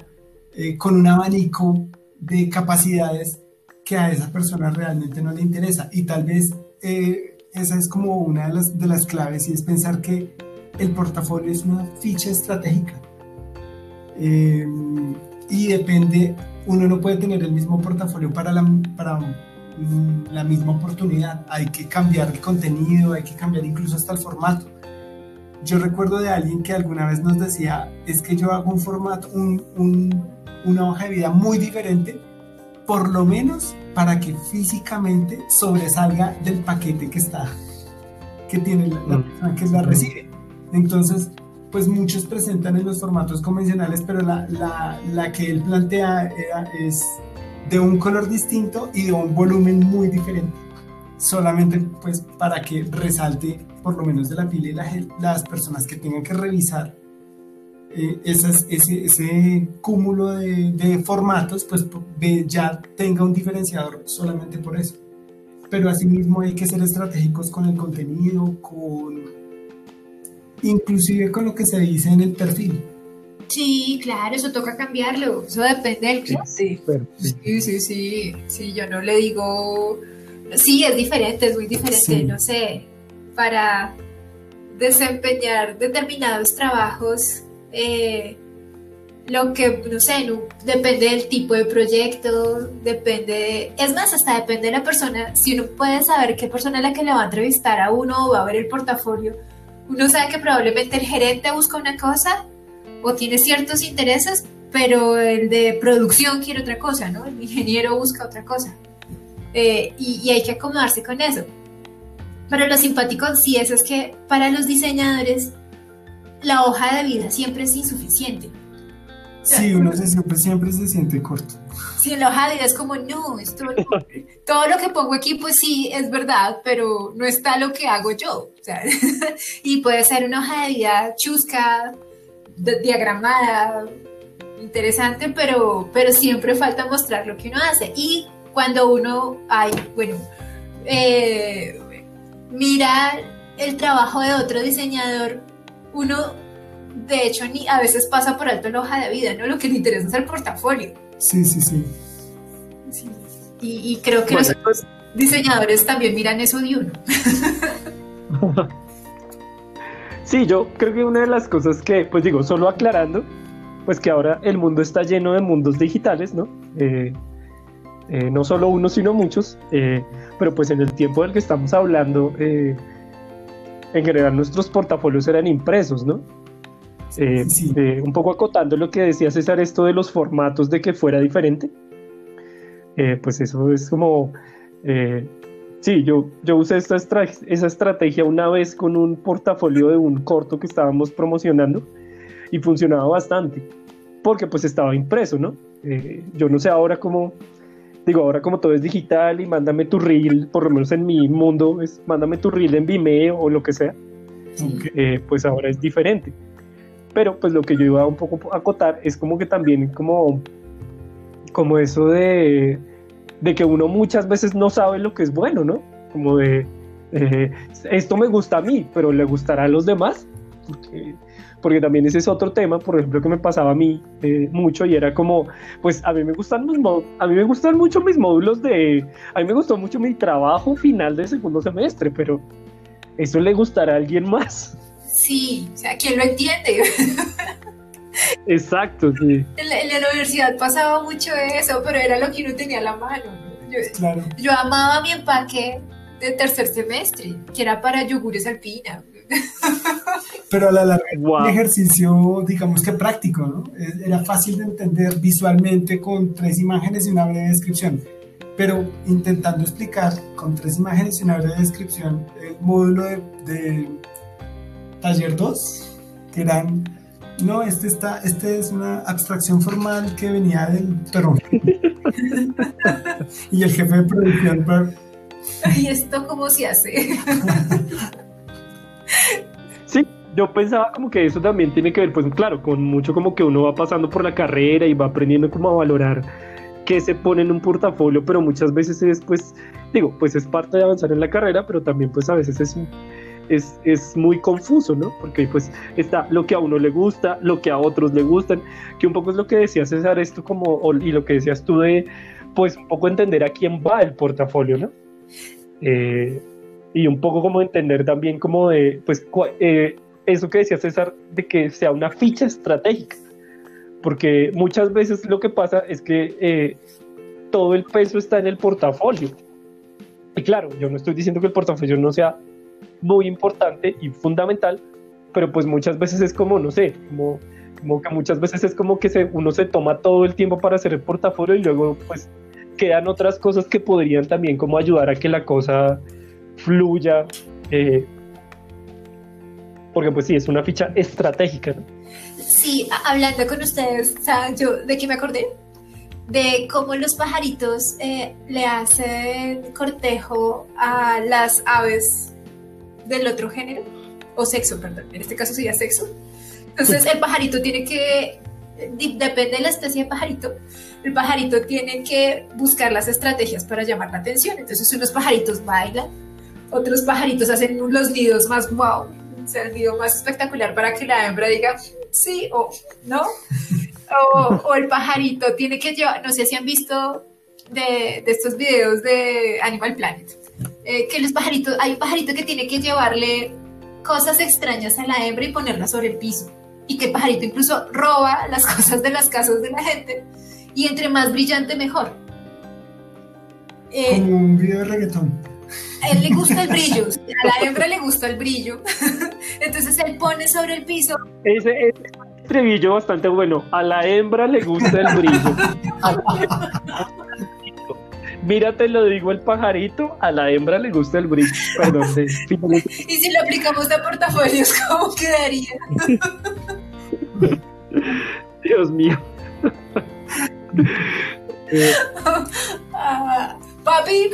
eh, con un abanico de capacidades que a esa persona realmente no le interesa y tal vez eh, esa es como una de las, de las claves y es pensar que el portafolio es una ficha estratégica. Eh, y depende, uno no puede tener el mismo portafolio para la, para la misma oportunidad. Hay que cambiar el contenido, hay que cambiar incluso hasta el formato. Yo recuerdo de alguien que alguna vez nos decía, es que yo hago un formato, un, un, una hoja de vida muy diferente, por lo menos para que físicamente sobresalga del paquete que está, que tiene la, mm. persona que la recibe. Entonces, pues muchos presentan en los formatos convencionales, pero la, la, la que él plantea es de un color distinto y de un volumen muy diferente. Solamente pues para que resalte por lo menos de la pila y la, las personas que tengan que revisar eh, ese, ese, cúmulo de, formatos, pues ya tenga un diferenciador solamente por eso. Pero asimismo hay que ser estratégicos con el contenido, con inclusive con lo que se dice en el perfil. Sí, claro, eso toca cambiarlo, eso depende del cliente. Sí, sí, sí, sí, yo no le digo, sí, es diferente, es muy diferente, no sé, para desempeñar determinados trabajos eh, lo que, no sé, depende del tipo de proyecto, depende, es más, hasta depende de la persona, si uno puede saber qué persona es la que le va a entrevistar a uno o va a ver el portafolio, uno sabe que probablemente el gerente busca una cosa o tiene ciertos intereses, pero el de producción quiere otra cosa, ¿no? El ingeniero busca otra cosa. Eh, y, y, hay que acomodarse con eso. Pero lo simpático sí es, es que para los diseñadores la hoja de vida siempre es insuficiente. Sí, uno se, siempre, siempre se siente corto. Sí, la hoja de vida es como, no, esto todo lo que pongo aquí, pues sí, es verdad, pero no está lo que hago yo. y puede ser una hoja de vida chusca, diagramada, interesante, pero, pero siempre falta mostrar lo que uno hace. Y cuando uno, hay, bueno, eh, mira el trabajo de otro diseñador, uno de hecho ni a veces pasa por alto la hoja de vida, ¿no? Lo que le interesa es el portafolio. Sí, sí, sí. Y, creo que los pues- diseñadores también miran eso de uno. sí, yo creo que una de las cosas que, pues digo, solo aclarando, pues que ahora el mundo está lleno de mundos digitales, ¿no? Eh, eh, no solo uno, sino muchos, eh, pero pues en el tiempo del que estamos hablando, en general nuestros portafolios eran impresos, ¿no? Eh, eh, un poco acotando lo que decía César, esto de los formatos de que fuera diferente, eh, pues eso es como, sí, yo, yo usé esta esa estrategia una vez con un portafolio de un corto que estábamos promocionando y funcionaba bastante, porque pues estaba impreso, ¿no? yo no sé ahora cómo, digo, ahora como todo es digital y mándame tu reel, por lo menos en mi mundo, es mándame tu reel en Vimeo o lo que sea, pues ahora es diferente. Pero pues lo que yo iba un poco a acotar es como que también como, como eso de, de que uno muchas veces no sabe lo que es bueno, ¿no? Como de, eh, esto me gusta a mí, pero le gustará a los demás. Porque porque también ese es otro tema, por ejemplo, que me pasaba a mí eh, mucho y era como, pues a mí me gustan mis a mí me gustan mucho mis módulos de, a mí me gustó mucho mi trabajo final de segundo semestre, pero eso le gustará a alguien más. Sí, o sea, ¿quién lo entiende? Exacto, sí. En la, universidad pasaba mucho eso, pero era lo que uno tenía a la mano. Yo, claro. yo amaba mi empaque de tercer semestre, que era para yogures alpina. Pero a la larga, un ejercicio, digamos que práctico, ¿no? Era fácil de entender visualmente con tres imágenes y una breve descripción. Pero intentando explicar con tres imágenes y una breve descripción el módulo de, taller 2, que eran, no, este, está, este es una abstracción formal que venía del perón. y el jefe de producción, ¿y esto cómo se hace? yo pensaba como que eso también tiene que ver, pues claro, con mucho como que uno va pasando por la carrera y va aprendiendo como a valorar qué se pone en un portafolio, pero muchas veces es pues, digo, pues es parte de avanzar en la carrera, pero también pues a veces es, es, es muy confuso, ¿no? Porque pues está lo que a uno le gusta, lo que a otros le gustan, que un poco es lo que decía César, esto como, y lo que decías tú de, pues un poco entender a quién va el portafolio, ¿no? Eh, y un poco como entender también como de, pues, eh, eso que decía César, de que sea una ficha estratégica, porque muchas veces lo que pasa es que eh, todo el peso está en el portafolio. Y claro, yo no estoy diciendo que el portafolio no sea muy importante y fundamental, pero pues muchas veces es como, no sé, como, como que muchas veces es como que se, uno se toma todo el tiempo para hacer el portafolio y luego pues quedan otras cosas que podrían también como ayudar a que la cosa fluya. Eh, porque pues sí, es una ficha estratégica. Sí, hablando con ustedes, ¿saben yo de qué me acordé? De cómo los pajaritos eh, le hacen cortejo a las aves del otro género, o sexo, perdón, en este caso sería sexo. Entonces el pajarito tiene que, depende de la especie de pajarito, el pajarito tiene que buscar las estrategias para llamar la atención. Entonces unos pajaritos bailan, otros pajaritos hacen los nidos más wow, o sea, el nido más espectacular para que la hembra diga sí o no. O, el pajarito tiene que llevar, no sé si han visto de, estos videos de Animal Planet, eh, que los pajaritos, hay un pajarito que tiene que llevarle cosas extrañas a la hembra y ponerla sobre el piso. Y que el pajarito incluso roba las cosas de las casas de la gente. Y entre más brillante, mejor. Eh, Como un video de reggaetón a él le gusta el brillo, a la hembra le gusta el brillo. Entonces él pone sobre el piso. Ese, es estribillo bastante bueno. A la hembra le gusta el brillo. Mírate, lo digo el pajarito, a la hembra le gusta el brillo. Perdón. y si lo aplicamos a portafolios, ¿cómo quedaría? Dios mío. Ah, Papi,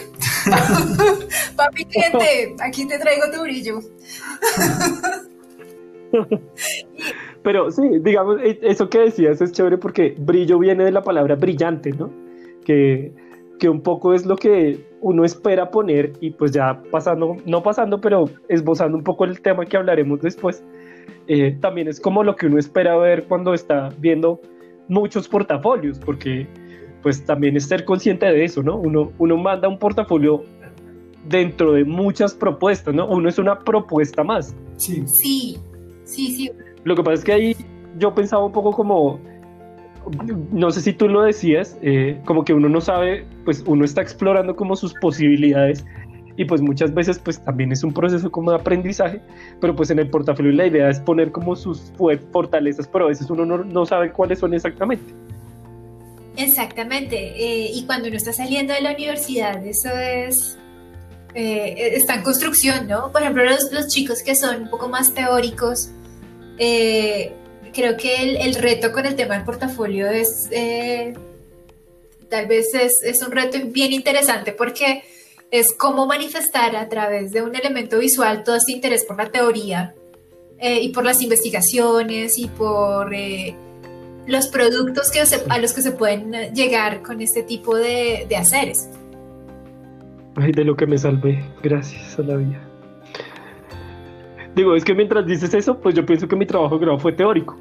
papi cliente, aquí te traigo tu brillo. Pero sí, digamos, e, eso que decías es chévere porque brillo viene de la palabra brillante, ¿no? Que, que un poco es lo que uno espera poner y pues ya pasando, no pasando, pero esbozando un poco el tema que hablaremos después, eh, también es como lo que uno espera ver cuando está viendo muchos portafolios, porque pues también es ser consciente de eso, ¿no? Uno, uno manda un portafolio dentro de muchas propuestas, ¿no? Uno es una propuesta más. Sí. Sí, sí, sí. Lo que pasa es que ahí yo pensaba un poco como, no sé si tú lo decías, eh, como que uno no sabe, pues uno está explorando como sus posibilidades y pues muchas veces pues también es un proceso como de aprendizaje, pero pues en el portafolio la idea es poner como sus fortalezas, pero a veces uno no, no sabe cuáles son exactamente. Exactamente. Eh, y cuando uno está saliendo de la universidad, eso es. Eh, está en construcción, ¿no? Por ejemplo, los, los, chicos que son un poco más teóricos, eh, creo que el, reto con el tema del portafolio es. tal vez es, un reto bien interesante porque es cómo manifestar a través de un elemento visual todo este interés por la teoría y por las investigaciones y por los productos que a los que se pueden llegar con este tipo de, de haceres. Ay, de lo que me salvé, gracias a la vida. Digo, es que mientras dices eso, pues yo pienso que mi trabajo de grado fue teórico.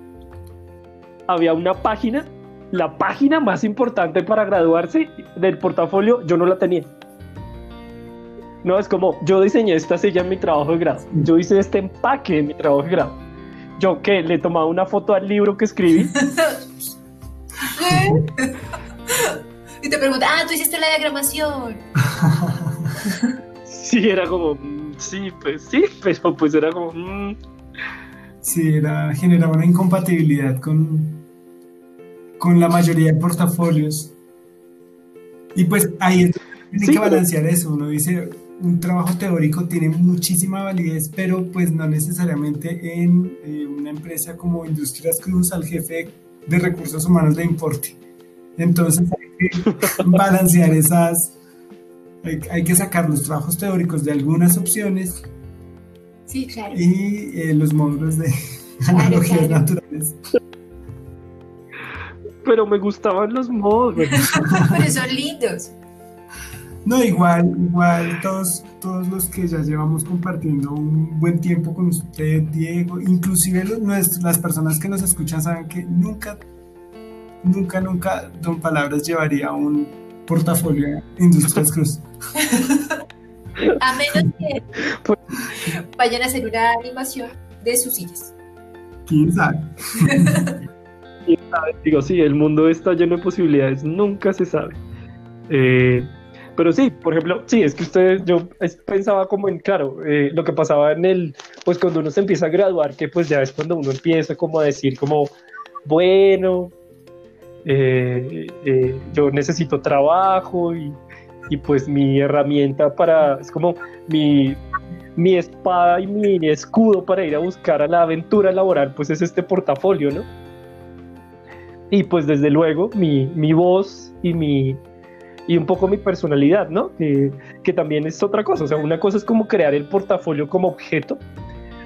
Había una página, la página más importante para graduarse del portafolio, yo no la tenía. No, es como, yo diseñé esta silla en mi trabajo de grado, yo hice este empaque en mi trabajo de grado ¿Yo qué? ¿Le tomaba una foto al libro que escribí? y te pregunta, ah, tú hiciste la diagramación. sí, era como, sí, pues sí, pero pues era como... Mm. Sí, era, generaba una incompatibilidad con, con la mayoría de portafolios. Y pues ahí tiene que balancear eso. Uno dice, un trabajo teórico tiene muchísima validez, pero pues no necesariamente en eh, una empresa como Industrias Cruz al jefe de recursos humanos le importe. Entonces hay que balancear esas, hay, que sacar los trabajos teóricos de algunas opciones Sí, claro. Y eh, los módulos de analogías naturales. Pero me gustaban los módulos. Pero son lindos. No, igual, igual todos, todos los que ya llevamos compartiendo un buen tiempo con usted, Diego, inclusive los, las personas que nos escuchan saben que nunca, nunca, nunca Don Palabras llevaría un portafolio Industrias Cruz. A menos que vayan a hacer una animación de sus sillas. ¿Quién sabe? Digo, sí, el mundo está lleno de posibilidades, nunca se sabe. Eh, pero sí, por ejemplo, sí, es que ustedes, yo pensaba como en, claro, eh, lo que pasaba en el, pues cuando uno se empieza a graduar, que pues ya es cuando uno empieza como a decir como, bueno, eh, eh, yo necesito trabajo y, y, pues mi herramienta para, es como mi, mi espada y mi escudo para ir a buscar a la aventura laboral, pues es este portafolio, ¿no? Y pues desde luego mi, mi voz y mi, y un poco mi personalidad, ¿no? Que, que, también es otra cosa. O sea, una cosa es como crear el portafolio como objeto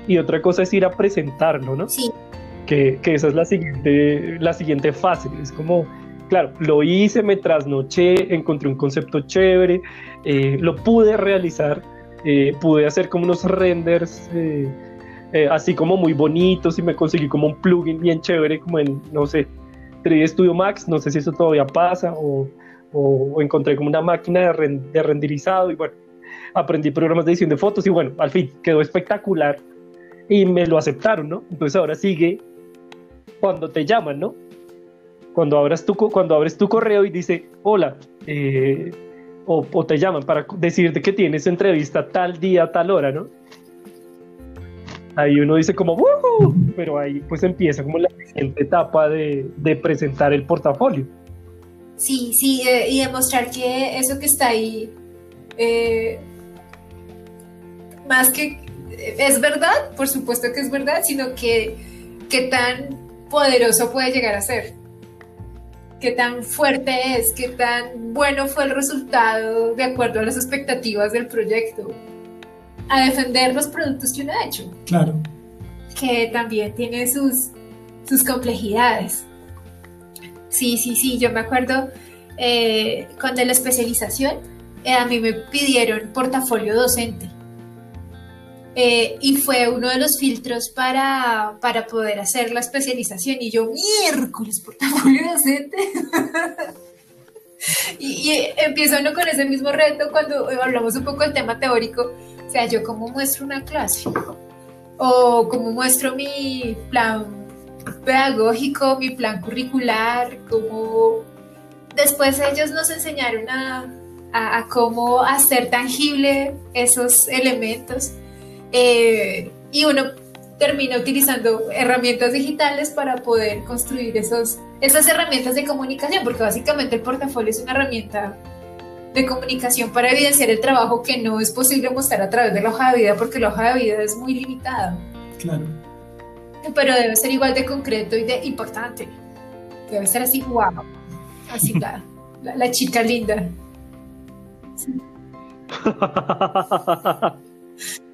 y otra cosa es ir a presentarlo, ¿no? Sí. Que, que esa es la siguiente, la siguiente fase. Es como, claro, lo hice, me trasnoché, encontré un concepto chévere, eh, lo pude realizar, eh, pude hacer como unos renders. Eh, así como muy bonitos y me conseguí como un plugin bien chévere como en, no sé, 3D Studio Max, no sé si eso todavía pasa o, o, encontré como una máquina de, renderizado y bueno, aprendí programas de edición de fotos y bueno, al fin quedó espectacular y me lo aceptaron, ¿no? Entonces ahora sigue cuando te llaman, ¿no? Cuando, abras tu, cuando abres tu correo y dice, hola, eh, o, te llaman para decirte que tienes entrevista tal día, tal hora, ¿no? Ahí uno dice como, ¡Woohoo! pero ahí pues empieza como la siguiente etapa de, de presentar el portafolio. Sí, sí, eh, y demostrar que eso que está ahí, eh, más que es verdad, por supuesto que es verdad, sino que qué tan poderoso puede llegar a ser, qué tan fuerte es, qué tan bueno fue el resultado de acuerdo a las expectativas del proyecto, a defender los productos que uno ha hecho. Claro. Que también tiene sus, sus complejidades. Sí, sí, sí, yo me acuerdo eh, cuando la especialización, eh, a mí me pidieron portafolio docente. Eh, y fue uno de los filtros para, para poder hacer la especialización. Y yo, miércoles, portafolio docente. y, y, empieza uno con ese mismo reto cuando hablamos un poco del tema teórico. O sea, yo cómo muestro una clase o cómo muestro mi plan pedagógico, mi plan curricular, cómo después ellos nos enseñaron a, a, cómo hacer tangible esos elementos eh, y uno termina utilizando herramientas digitales para poder construir esos, esas herramientas de comunicación, porque básicamente el portafolio es una herramienta de comunicación para evidenciar el trabajo que no es posible mostrar a través de la hoja de vida, porque la hoja de vida es muy limitada. Claro pero debe ser igual de concreto y de importante. Debe ser así, wow. Así la, la, chica linda. Sí.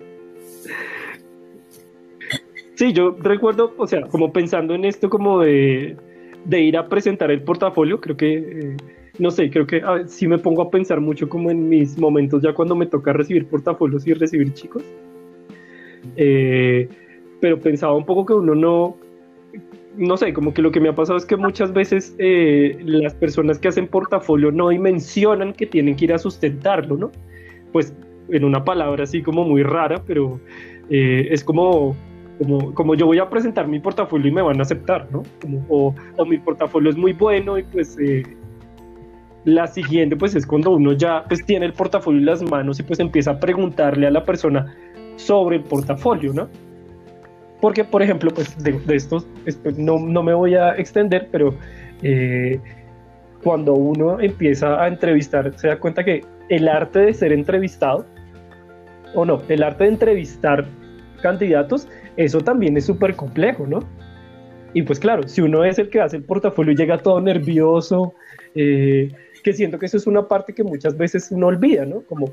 yo recuerdo, o sea, como pensando en esto como de, ir a presentar el portafolio, creo que, eh, no sé, creo que sí me pongo a pensar mucho como en mis momentos ya cuando me toca recibir portafolios y recibir chicos. Eh, pero pensaba un poco que uno no, no sé, como que lo que me ha pasado es que muchas veces eh, las personas que hacen portafolio no dimensionan que tienen que ir a sustentarlo, ¿no? Pues en una palabra así como muy rara, pero eh, es como, como, como, yo voy a presentar mi portafolio y me van a aceptar, ¿no? o, o, mi portafolio es muy bueno y pues eh, la siguiente pues es cuando uno ya pues tiene el portafolio en las manos y pues empieza a preguntarle a la persona sobre el portafolio, ¿no? Porque, por ejemplo, pues de, estos, no, no, me voy a extender, pero eh, cuando uno empieza a entrevistar, se da cuenta que el arte de ser entrevistado, o no, el arte de entrevistar candidatos, eso también es súper complejo, ¿no? Y pues claro, si uno es el que hace el portafolio y llega todo nervioso, eh, que siento que eso es una parte que muchas veces uno olvida, ¿no? Como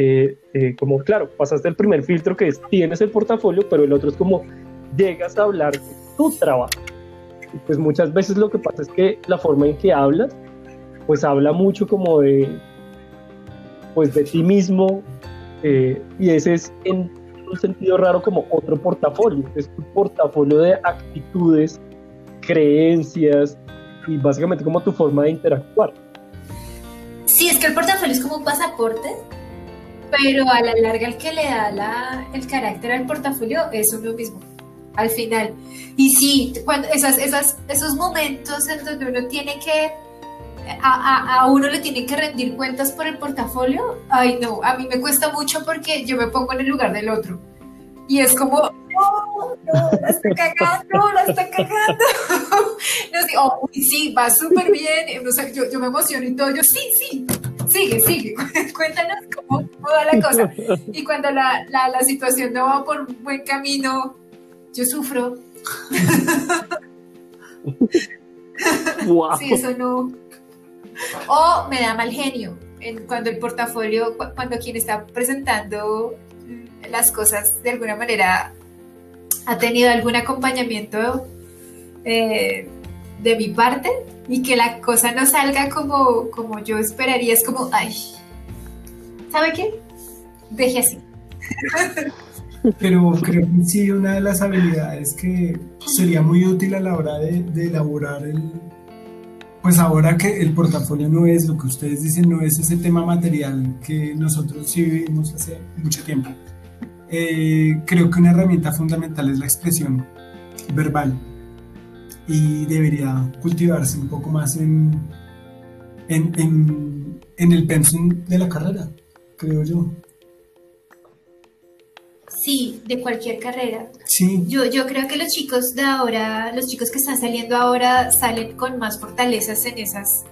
eh, eh, como, claro, pasaste el primer filtro que es, tienes el portafolio, pero el otro es como, llegas a hablar de tu trabajo. Y pues muchas veces lo que pasa es que la forma en que hablas, pues habla mucho como de, pues de ti mismo, eh, y ese es en un sentido raro como otro portafolio, es tu portafolio de actitudes, creencias y básicamente como tu forma de interactuar. Sí, es que el portafolio es como un pasaporte, pero a la larga el que le da la, el carácter al portafolio es uno mismo, al final. Y sí, cuando esas, esas, esos momentos en donde uno tiene que, a, a, uno le tiene que rendir cuentas por el portafolio, ay no, a mí me cuesta mucho porque yo me pongo en el lugar del otro. Y es como, no, no, la está cagando, la está cagando. no, sí, oh, sí, va súper bien. No sé, yo, yo me emociono y todo. Yo, sí, sí, sigue, sigue, cuéntanos cómo, va la cosa. Y cuando la, la, la, situación no va por buen camino, yo sufro. Sí, eso no. O me da mal genio en, cuando el portafolio, cuando quien está presentando las cosas de alguna manera ha tenido algún acompañamiento eh, de mi parte y que la cosa no salga como, como yo esperaría, es como, ay, ¿sabe qué? Deje así. Pero creo que sí, una de las habilidades que sería muy útil a la hora de, elaborar el, pues ahora que el portafolio no es lo que ustedes dicen, no es ese tema material que nosotros sí vivimos hace mucho tiempo. Eh, creo que una herramienta fundamental es la expresión verbal y debería cultivarse un poco más en, en, en, el pensum de la carrera, creo yo. Sí, de cualquier carrera. Sí. Yo, yo creo que los chicos de ahora, los chicos que están saliendo ahora, salen con más fortalezas en esas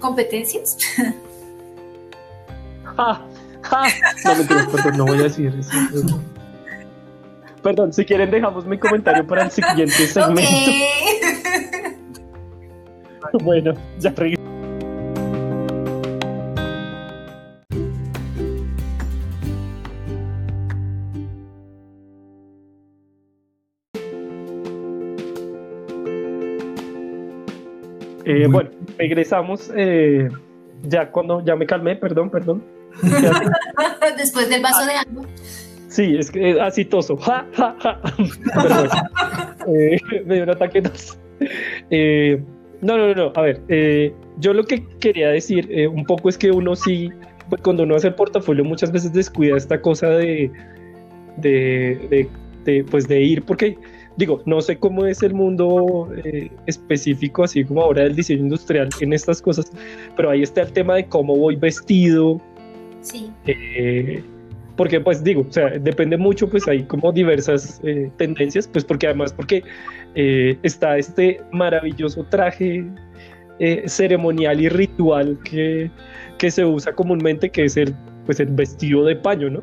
competencias. ah, ah, no, perdón, no voy a decir eso. Perdón, si quieren dejamos mi comentario para el siguiente segmento. bueno, ya regreso. Eh, bueno, regresamos eh, ya cuando ya me calmé, perdón, perdón. Después del vaso de agua. Sí, es que es así toso. Ja, ja, ja. eh, me dio un ataque eh, no, no, no, a ver, eh, yo lo que quería decir eh, un poco es que uno sí, pues, cuando uno hace el portafolio muchas veces descuida esta cosa de, de, de, pues de ir, porque digo, no sé cómo es el mundo específico, así como ahora del diseño industrial en estas cosas, pero ahí está el tema de cómo voy vestido. Sí porque pues digo, o sea, depende mucho, pues hay como diversas eh, tendencias, pues porque además porque eh, está este maravilloso traje eh, ceremonial y ritual que, que, se usa comúnmente, que es el, pues el vestido de paño, ¿no?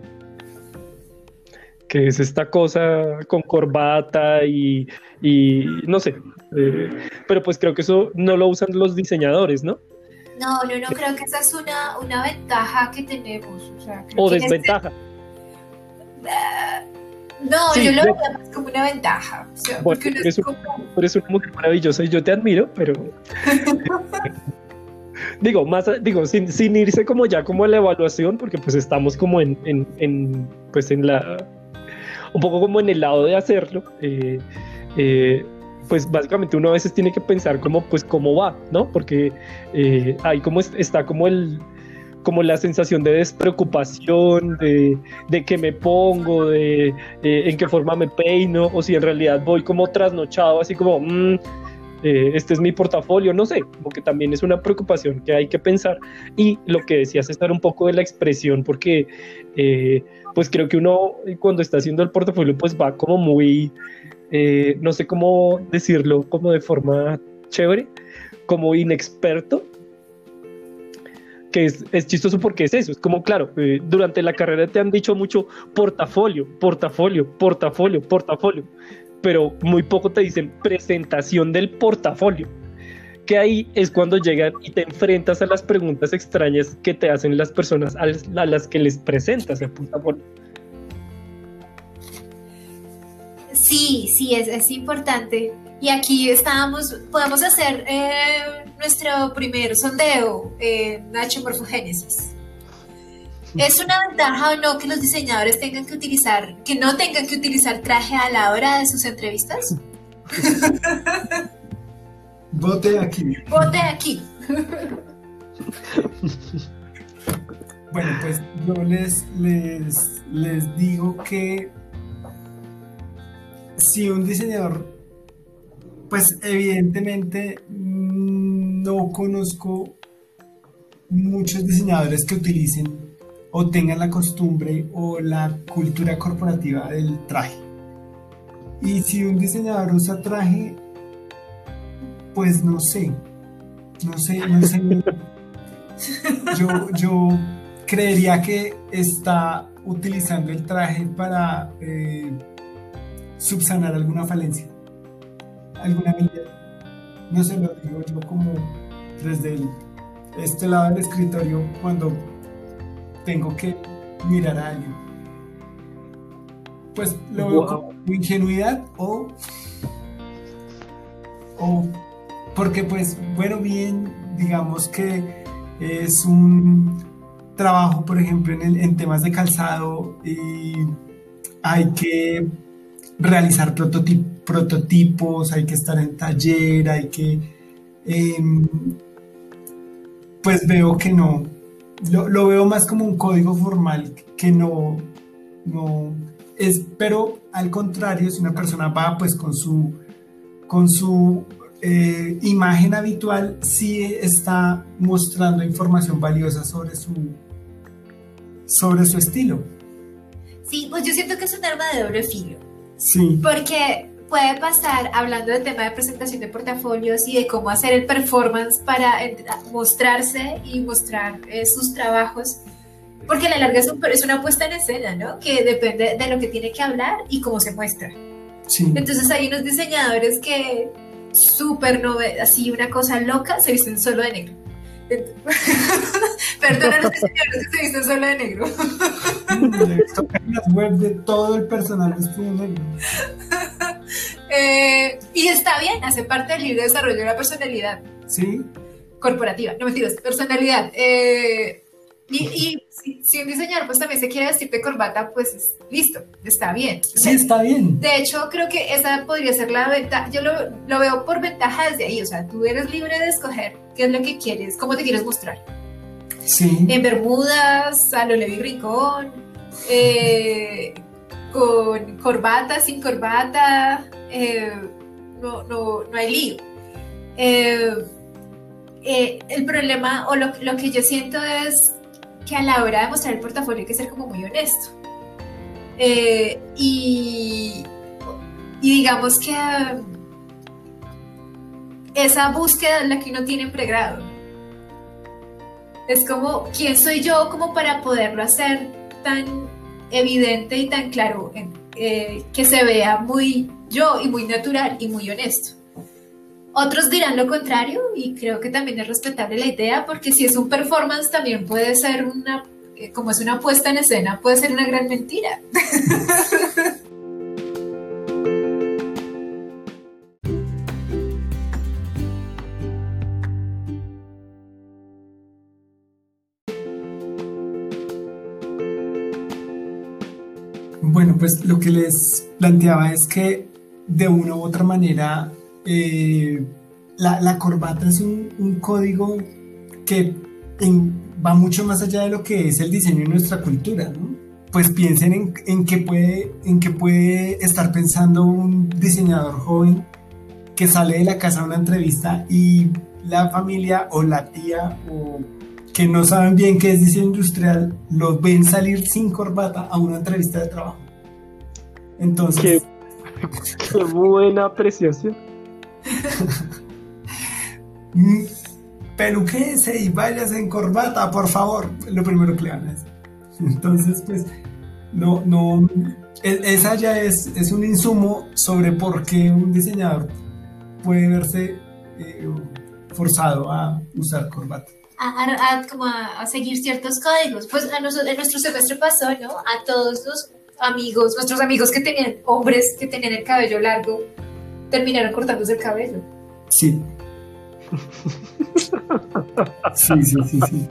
Que es esta cosa con corbata y, y no sé, pero pues creo que eso no lo usan los diseñadores, ¿no? No, no, no, creo que esa es una, una ventaja que tenemos. O, desventaja. no, yo lo veo más como una ventaja. porque eres, como... una mujer maravillosa y yo te admiro, pero. digo, más, digo, sin, sin, irse como ya como a la evaluación, porque pues estamos como en, en, en, pues en la. Un poco como en el lado de hacerlo. Eh, eh, pues básicamente uno a veces tiene que pensar como pues cómo va, ¿no? Porque eh, ahí como está como el como la sensación de despreocupación, de, de que me pongo, de eh, en qué forma me peino, o si en realidad voy como trasnochado, así como, mm, este es mi portafolio, no sé, porque también es una preocupación que hay que pensar. Y lo que decías es estar un poco de la expresión, porque pues creo que uno cuando está haciendo el portafolio pues va como muy eh, no sé cómo decirlo como de forma chévere, como inexperto, que es, chistoso porque es eso, es como, claro, eh, durante la carrera te han dicho mucho portafolio, portafolio, portafolio, portafolio, pero muy poco te dicen presentación del portafolio. Que ahí es cuando llegan y te enfrentas a las preguntas extrañas que te hacen las personas a las, que les presentas el portafolio. Sí, sí, es, es importante. Y aquí estábamos, podemos hacer eh, nuestro primer sondeo, eh, Nacho Morfogénesis. ¿Es una ventaja o no que los diseñadores tengan que utilizar, que no tengan que utilizar traje a la hora de sus entrevistas? Vote aquí. Vote aquí. bueno, pues yo les, les, les digo que si un diseñador, pues evidentemente no conozco muchos diseñadores que utilicen o tengan la costumbre o la cultura corporativa del traje. Y si un diseñador usa traje, pues no sé, no sé, no sé. Yo, yo creería que está utilizando el traje para eh, subsanar alguna falencia, alguna habilidad. No sé, lo digo yo como desde este lado del escritorio cuando tengo que mirar a alguien. Pues lo veo como ingenuidad o, o porque pues bueno bien digamos que es un trabajo por ejemplo en, en temas de calzado y hay que realizar prototipos, hay que estar en taller, hay que em, pues veo que no, lo, veo más como un código formal que no, no es, pero al contrario, si una persona va pues con su, con su eh, imagen habitual, sí está mostrando información valiosa sobre su, sobre su estilo. Sí, pues yo siento que es un arma de doble filo. Sí. Porque puede pasar hablando del tema de presentación de portafolios y de cómo hacer el performance para mostrarse y mostrar eh, sus trabajos, porque a la larga es, una puesta en escena, ¿no? Que depende de lo que tiene que hablar y cómo se muestra. Sí. Entonces hay unos diseñadores que súper así una cosa loca, se visten solo de negro. Perdón a los que se visten solo de negro. las web de todo el personal vestido de negro. Eh, y está bien, hace parte del libre desarrollo de la personalidad. Sí. Corporativa, no mentiras, personalidad. Eh, y, si, un diseñador pues también se quiere vestir de corbata, pues listo, está bien. Sí, está bien. De hecho, creo que esa podría ser la ventaja. Yo lo, lo, veo por ventaja desde ahí. O sea, tú eres libre de escoger qué es lo que quieres, cómo te quieres mostrar. Sí. En Bermudas, a lo Levi Rincón, eh, con corbata, sin corbata, eh, no, no, no, hay lío. Eh, eh, el problema o lo, lo, que yo siento es que a la hora de mostrar el portafolio hay que ser como muy honesto. y, y digamos que esa búsqueda es la que uno tiene en pregrado. Es como, ¿quién soy yo como para poderlo hacer tan evidente y tan claro eh, que se vea muy yo y muy natural y muy honesto. Otros dirán lo contrario y creo que también es respetable la idea porque si es un performance también puede ser una, eh, como es una puesta en escena, puede ser una gran mentira. Bueno, pues lo que les planteaba es que de una u otra manera eh, la, corbata es un, código que va mucho más allá de lo que es el diseño de nuestra cultura, ¿no? Pues piensen en, en qué puede, en qué puede estar pensando un diseñador joven que sale de la casa a una entrevista y la familia o la tía o que no saben bien qué es diseño industrial, los ven salir sin corbata a una entrevista de trabajo. Entonces. Qué, buena apreciación. Mm, peluquese y vayas en corbata, por favor. Lo primero que le van a. Entonces, pues, no, no. Esa ya es, es un insumo sobre por qué un diseñador puede verse eh, forzado a usar corbata. A, como a, seguir ciertos códigos. Pues a en nuestro semestre pasó, ¿no? A todos los amigos, nuestros amigos que tenían, hombres que tenían el cabello largo, terminaron cortándose el cabello. Sí. sí, sí, sí, sí.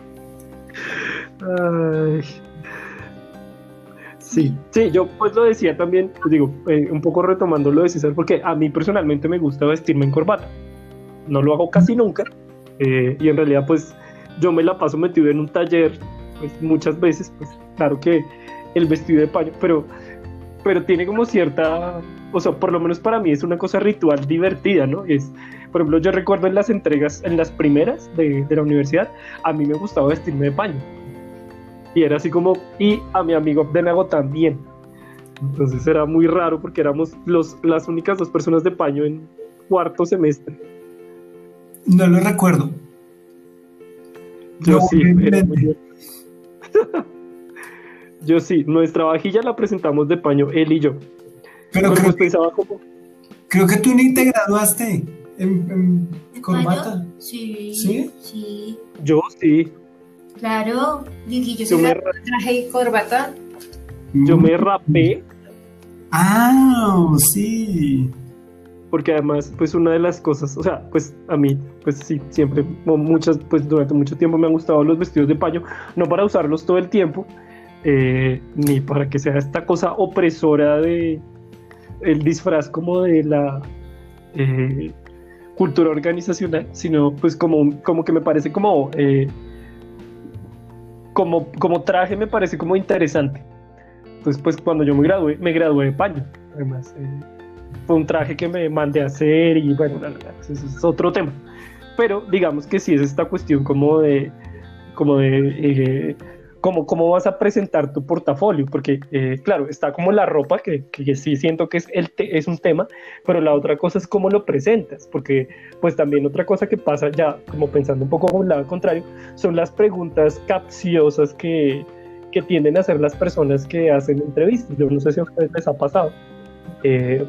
Sí, sí, yo pues lo decía también, pues digo, eh, un poco retomando lo de César, porque a mí personalmente me gusta vestirme en corbata. No lo hago casi nunca, eh, y en realidad pues yo me la paso metido en un taller pues, muchas veces, pues claro que el vestido de paño, pero, pero tiene como cierta, o sea, por lo menos para mí es una cosa ritual divertida, ¿no? Es, por ejemplo, yo recuerdo en las entregas, en las primeras de, de la universidad, a mí me gustaba vestirme de paño y era así como, y a mi amigo Abdenago también. Entonces era muy raro porque éramos los, las únicas dos personas de paño en cuarto semestre. No lo recuerdo. Yo sí. yo sí, nuestra vajilla la presentamos de paño, él y yo. Pero creo, que, creo que tú ni te graduaste en, corbata. Sí. ¿Sí? Sí. Yo sí. Claro, y yo, me traje y corbata. Yo me rapé. Ah, sí. Porque además, pues una de las cosas, o sea, pues a mí, pues sí, siempre, muchas, pues durante mucho tiempo me han gustado los vestidos de paño, no para usarlos todo el tiempo, eh, ni para que sea esta cosa opresora de el disfraz como de la eh, cultura organizacional, sino pues como, como que me parece como eh, como, como traje me parece como interesante. Entonces, pues cuando yo me gradué, me gradué de paño. Además, fue un traje que me mandé a hacer y bueno, eso es otro tema. Pero digamos que sí es esta cuestión como de, como de eh, cómo, vas a presentar tu portafolio, porque eh, claro, está como la ropa, que, que sí siento que es, el es un tema, pero la otra cosa es cómo lo presentas, porque pues también otra cosa que pasa ya, como pensando un poco con el lado contrario, son las preguntas capciosas que, que tienden a hacer las personas que hacen entrevistas. Yo no sé si a ustedes les ha pasado. Eh,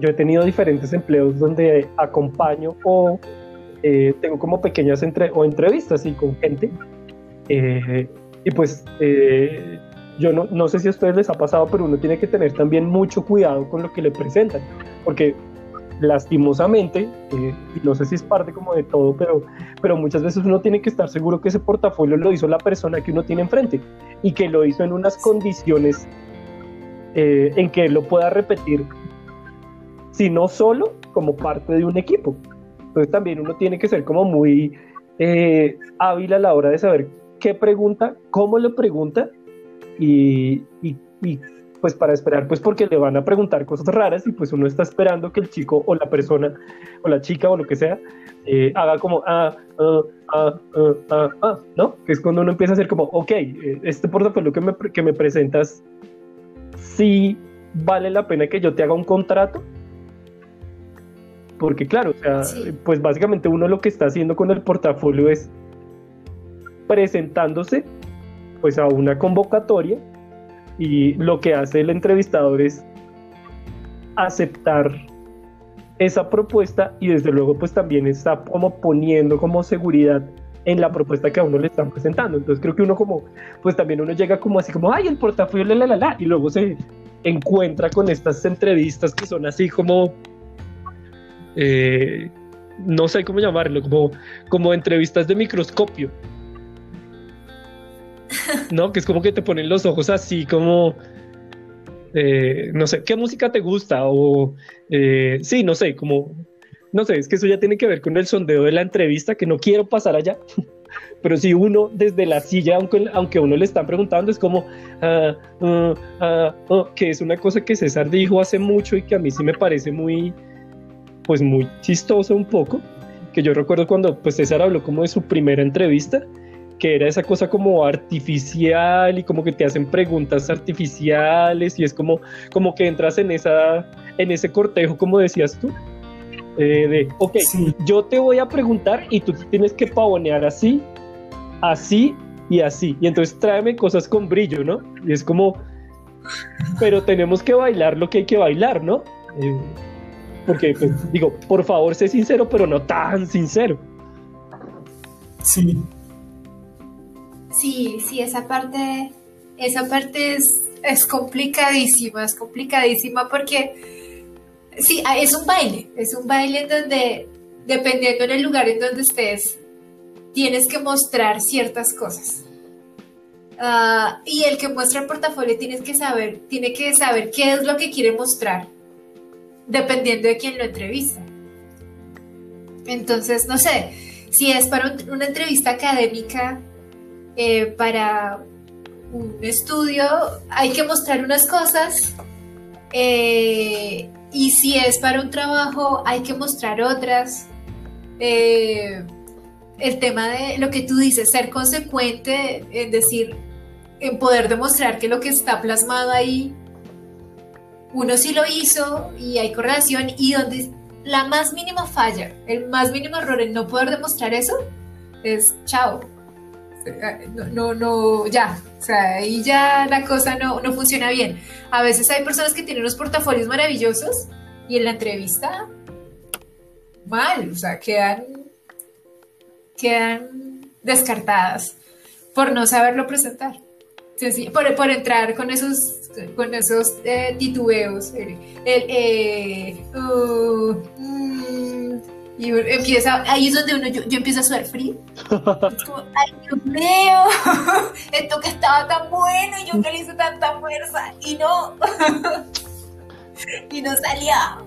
yo he tenido diferentes empleos donde acompaño o eh, tengo como pequeñas entre o entrevistas y con gente eh, y pues eh, yo no, no, sé si a ustedes les ha pasado, pero uno tiene que tener también mucho cuidado con lo que le presentan, porque lastimosamente, eh, no sé si es parte como de todo, pero, pero muchas veces uno tiene que estar seguro que ese portafolio lo hizo la persona que uno tiene enfrente y que lo hizo en unas condiciones en que lo pueda repetir, si no solo como parte de un equipo. Entonces también uno tiene que ser como muy hábil a la hora de saber qué pregunta, cómo lo pregunta y, pues para esperar, pues porque le van a preguntar cosas raras y pues uno está esperando que el chico o la persona o la chica o lo que sea eh, haga como, ah, ah, ah, ah, ah, ah, ¿no? Que es cuando uno empieza a hacer como, ok, eh, este portafolio que me, que me presentas, sí vale la pena que yo te haga un contrato. Porque claro, o sea, pues básicamente uno lo que está haciendo con el portafolio es presentándose pues a una convocatoria y lo que hace el entrevistador es aceptar esa propuesta y desde luego pues también está como poniendo como seguridad en la propuesta que a uno le están presentando. Entonces creo que uno como, pues también uno llega como así como, ay, el portafolio, la, la, la, y luego se encuentra con estas entrevistas que son así como, eh, no sé cómo llamarlo, como, como entrevistas de microscopio, ¿no? Que es como que te ponen los ojos así como, eh, no sé, ¿qué música te gusta? O, eh, sí, no sé, como, no sé, es que eso ya tiene que ver con el sondeo de la entrevista, que no quiero pasar allá. Pero si uno desde la silla, aunque, aunque uno le están preguntando, es como, ah, ah, oh, que es una cosa que César dijo hace mucho y que a mí sí me parece muy, pues muy chistoso un poco, que yo recuerdo cuando pues César habló como de su primera entrevista, que era esa cosa como artificial y como que te hacen preguntas artificiales y es como, como que entras en, esa, en ese cortejo, como decías tú, eh, de, ok, yo te voy a preguntar y tú tienes que pavonear así, así y así. Y entonces tráeme cosas con brillo, ¿no? Y es como, pero tenemos que bailar lo que hay que bailar, ¿no? Eh, Porque, pues, digo, por favor, sé sincero, pero no tan sincero. Sí. Sí, sí, esa parte, esa parte es, es complicadísima, es complicadísima porque sí, ah, es un baile, es un baile en donde, dependiendo en el lugar en donde estés, tienes que mostrar ciertas cosas. Ah, y el que muestra el portafolio tienes que saber, tiene que saber qué es lo que quiere mostrar, dependiendo de quién lo entrevista. Entonces, no sé, si es para una entrevista académica, eh, para un estudio, hay que mostrar unas cosas. Eh, y si es para un trabajo, hay que mostrar otras. Eh, el tema de lo que tú dices, ser consecuente, es decir, en poder demostrar que lo que está plasmado ahí, uno sí lo hizo y hay correlación y donde la más mínima falla, el más mínimo error en no poder demostrar eso, es chao. No, no, ya, o sea, ahí ya la cosa no, no funciona bien. A veces hay personas que tienen unos portafolios maravillosos y en la entrevista, mal, o sea, quedan, quedan descartadas por no saberlo presentar por, por, entrar con esos, con esos eh, titubeos. El, eh, uh, mm, y empieza, ahí es donde uno, yo, yo empiezo a sudar frío. Es como, ay, Dios mío, esto que estaba tan bueno y yo que le hice tanta fuerza y no, y no salía.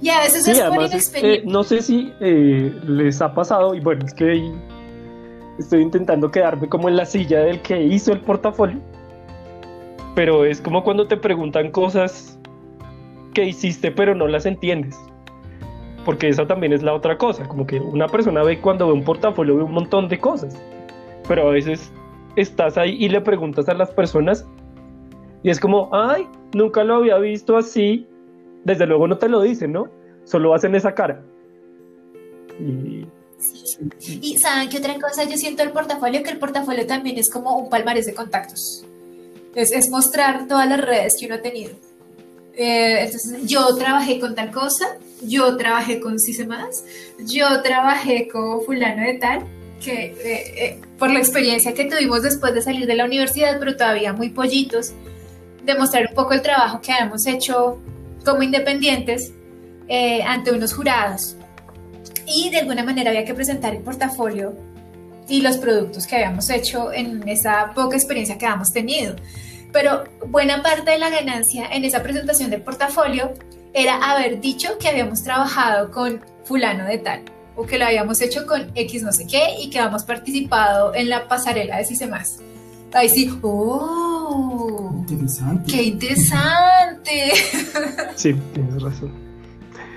Y a veces es por inexperiencia. Eh, no sé si les ha pasado, y bueno, es que estoy intentando quedarme como en la silla del que hizo el portafolio. Pero es como cuando te preguntan cosas que hiciste pero no las entiendes. Porque esa también es la otra cosa, como que una persona ve cuando ve un portafolio ve un montón de cosas. Pero a veces estás ahí y le preguntas a las personas y es como, ay, nunca lo había visto así. Desde luego no te lo dicen, ¿no? Solo hacen esa cara. Y y saben que otra cosa, yo siento el portafolio, que el portafolio también es como un palmarés de contactos. Es, es mostrar todas las redes que uno ha tenido. Eh, entonces, yo trabajé con tal cosa, yo trabajé con más yo trabajé con fulano de tal, que eh, eh, por la experiencia que tuvimos después de salir de la universidad, pero todavía muy pollitos, demostrar un poco el trabajo que habíamos hecho como independientes ante unos jurados y de alguna manera había que presentar el portafolio y los productos que habíamos hecho en esa poca experiencia que habíamos tenido. Pero buena parte de la ganancia en esa presentación del portafolio era haber dicho que habíamos trabajado con fulano de tal o que lo habíamos hecho con X no sé qué y que habíamos participado en la pasarela de más Ahí sí, ¡oh! Interesante. ¡Qué interesante! Sí, tienes razón.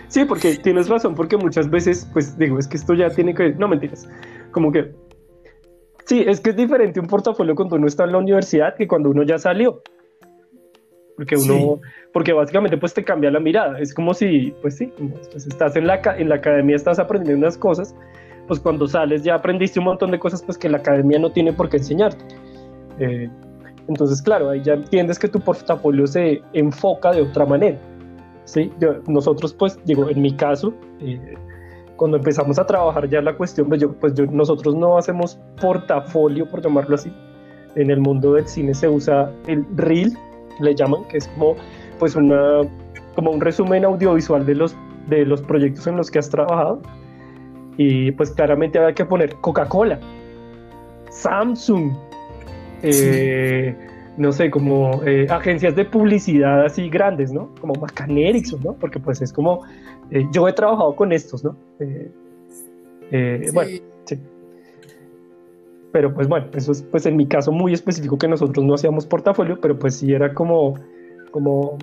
Sí, porque tienes razón, porque muchas veces, pues digo, es que esto ya tiene que... No, mentiras. Como que... Sí, es que es diferente un portafolio cuando uno está en la universidad que cuando uno ya salió. Porque uno... Porque básicamente pues te cambia la mirada. Es como si, pues sí, pues estás en la, en la academia, estás aprendiendo unas cosas, pues cuando sales ya aprendiste un montón de cosas pues que la academia no tiene por qué enseñarte. Eh, entonces, claro, ahí ya entiendes que tu portafolio se enfoca de otra manera. ¿sí? nosotros, pues, digo, en mi caso, eh, cuando empezamos a trabajar ya la cuestión, pues, yo, pues yo, nosotros no hacemos portafolio, por llamarlo así. En el mundo del cine se usa el reel, le llaman, que es como, pues, una, como un resumen audiovisual de los, de los proyectos en los que has trabajado. Y pues claramente había que poner Coca-Cola, Samsung, eh, no sé, como eh, agencias de publicidad así grandes, ¿no? Como McCann Erickson, ¿no? Porque pues es como, eh, yo he trabajado con estos, ¿no? Eh, bueno, sí. Pero pues bueno, eso es pues en mi caso muy específico que nosotros no hacíamos portafolio, pero pues sí era como, como,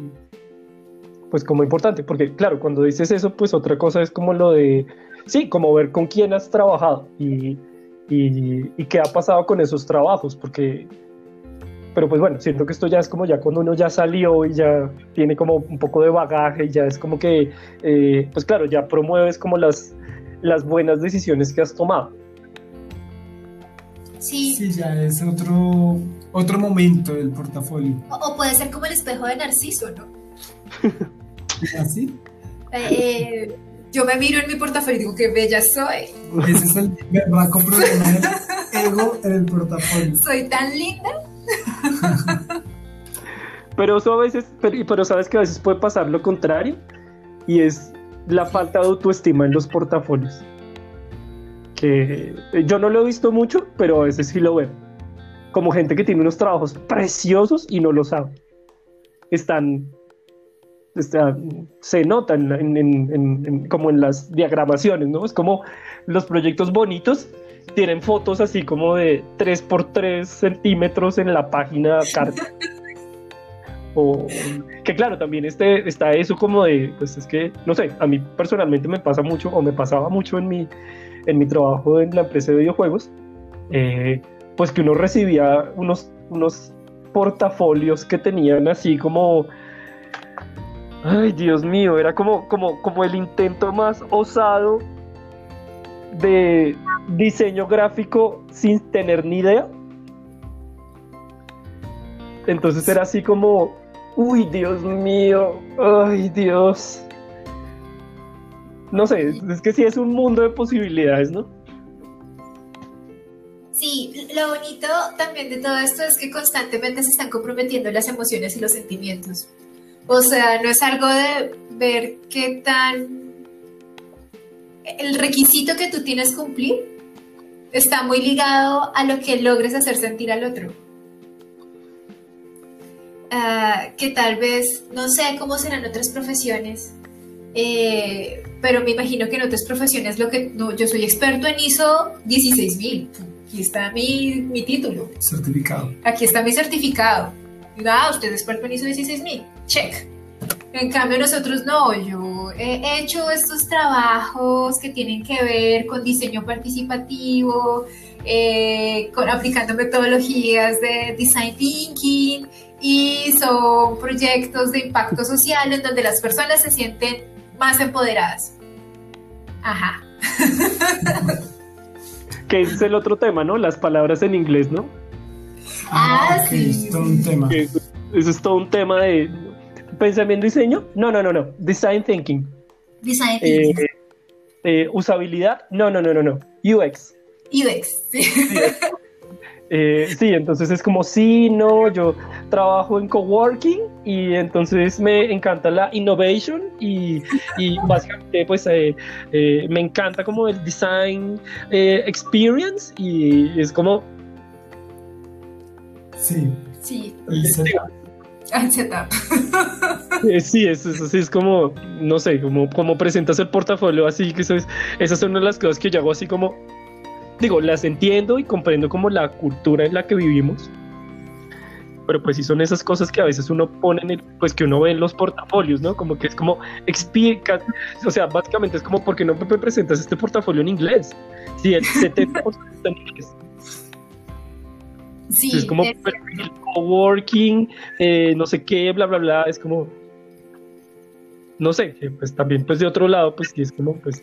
pues como importante, porque claro, cuando dices eso, pues otra cosa es como lo de, sí, como ver con quién has trabajado y, y, y qué ha pasado con esos trabajos, porque pero pues bueno, siento que esto ya es como ya cuando uno ya salió y ya tiene como un poco de bagaje y ya es como que, eh, pues claro, ya promueves como las, las buenas decisiones que has tomado. Sí. Sí, ya es otro, otro momento del portafolio. O, puede ser como el espejo de Narciso, ¿no? ¿Así? Eh, yo me miro en mi portafolio y digo, qué bella soy. Ese es el berraco problema del ego en el portafolio. Soy tan linda. Pero eso a veces, pero, sabes que a veces puede pasar lo contrario y es la falta de autoestima en los portafolios. Que eh, yo no lo he visto mucho, pero a veces sí lo veo. Como gente que tiene unos trabajos preciosos y no lo sabe. Están, se notan como en las diagramaciones, ¿no? Es como los proyectos bonitos tienen fotos así como de 3 por 3 centímetros en la página carta. O que claro, también este, está eso como de, pues es que, no sé, a mí personalmente me pasa mucho, o me pasaba mucho en mi, en mi trabajo en la empresa de videojuegos, eh, pues que uno recibía unos, unos portafolios que tenían así como, ay Dios mío, era como, como, como el intento más osado de diseño gráfico sin tener ni idea. Entonces era así como, uy, Dios mío, ay, Dios. No sé, es que sí es un mundo de posibilidades, ¿no? Sí, lo bonito también de todo esto es que constantemente se están comprometiendo las emociones y los sentimientos. O sea, no es algo de ver qué tan... El requisito que tú tienes cumplir está muy ligado a lo que logres hacer sentir al otro. Ah, que tal vez, no sé cómo serán otras profesiones, eh, pero me imagino que en otras profesiones lo que... No, yo soy experto en ISO 16000. Aquí está mi, mi título. Certificado. Aquí está mi certificado. Ah, usted es experto en ISO 16000. Check. En cambio, nosotros no. Yo he hecho estos trabajos que tienen que ver con diseño participativo, eh, con, aplicando metodologías de design thinking y son proyectos de impacto social en donde las personas se sienten más empoderadas. Ajá. Que ese es el otro tema, ¿no? Las palabras en inglés, ¿no? Ah, ok, sí, es todo un tema. Eso, eso es todo un tema de pensamiento y diseño. No, no, no, no. Design thinking. Design Eh, thinking. eh, usabilidad. No, no, no, no, no. UX. UX. sí. Eh, sí, entonces es como, sí, no, yo trabajo en coworking y entonces me encanta la innovation y, y básicamente pues eh, eh, me encanta como el design eh, experience y es como, Sí, Sí. el eh, sí, es, es, es como, no sé, como, como presentas el portafolio así, que eso es, esas son las cosas que yo hago así como, digo, las entiendo y comprendo como la cultura en la que vivimos. Pero pues sí son esas cosas que a veces uno pone en el, pues que uno ve en los portafolios, ¿no? Como que es como explica, o sea, básicamente es como porque no me presentas este portafolio en inglés. Sí, el 70% está en inglés. Sí, es como es- el coworking, eh, no sé qué, bla, bla, bla. Es como, no sé, eh, pues también pues de otro lado, pues sí es como, pues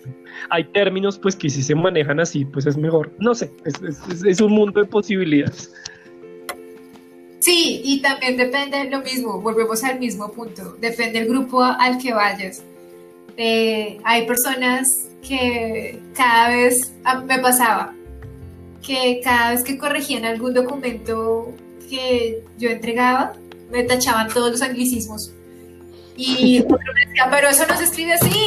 hay términos pues que si se manejan así, pues es mejor. No sé, es, es- es- es un mundo de posibilidades. sí, y también depende lo mismo, volvemos al mismo punto, depende del grupo al que vayas. Eh, hay personas que cada vez, ah, me pasaba, que cada vez que corregían algún documento que yo entregaba, me tachaban todos los anglicismos. Y otro me decía, pero eso no se escribe así.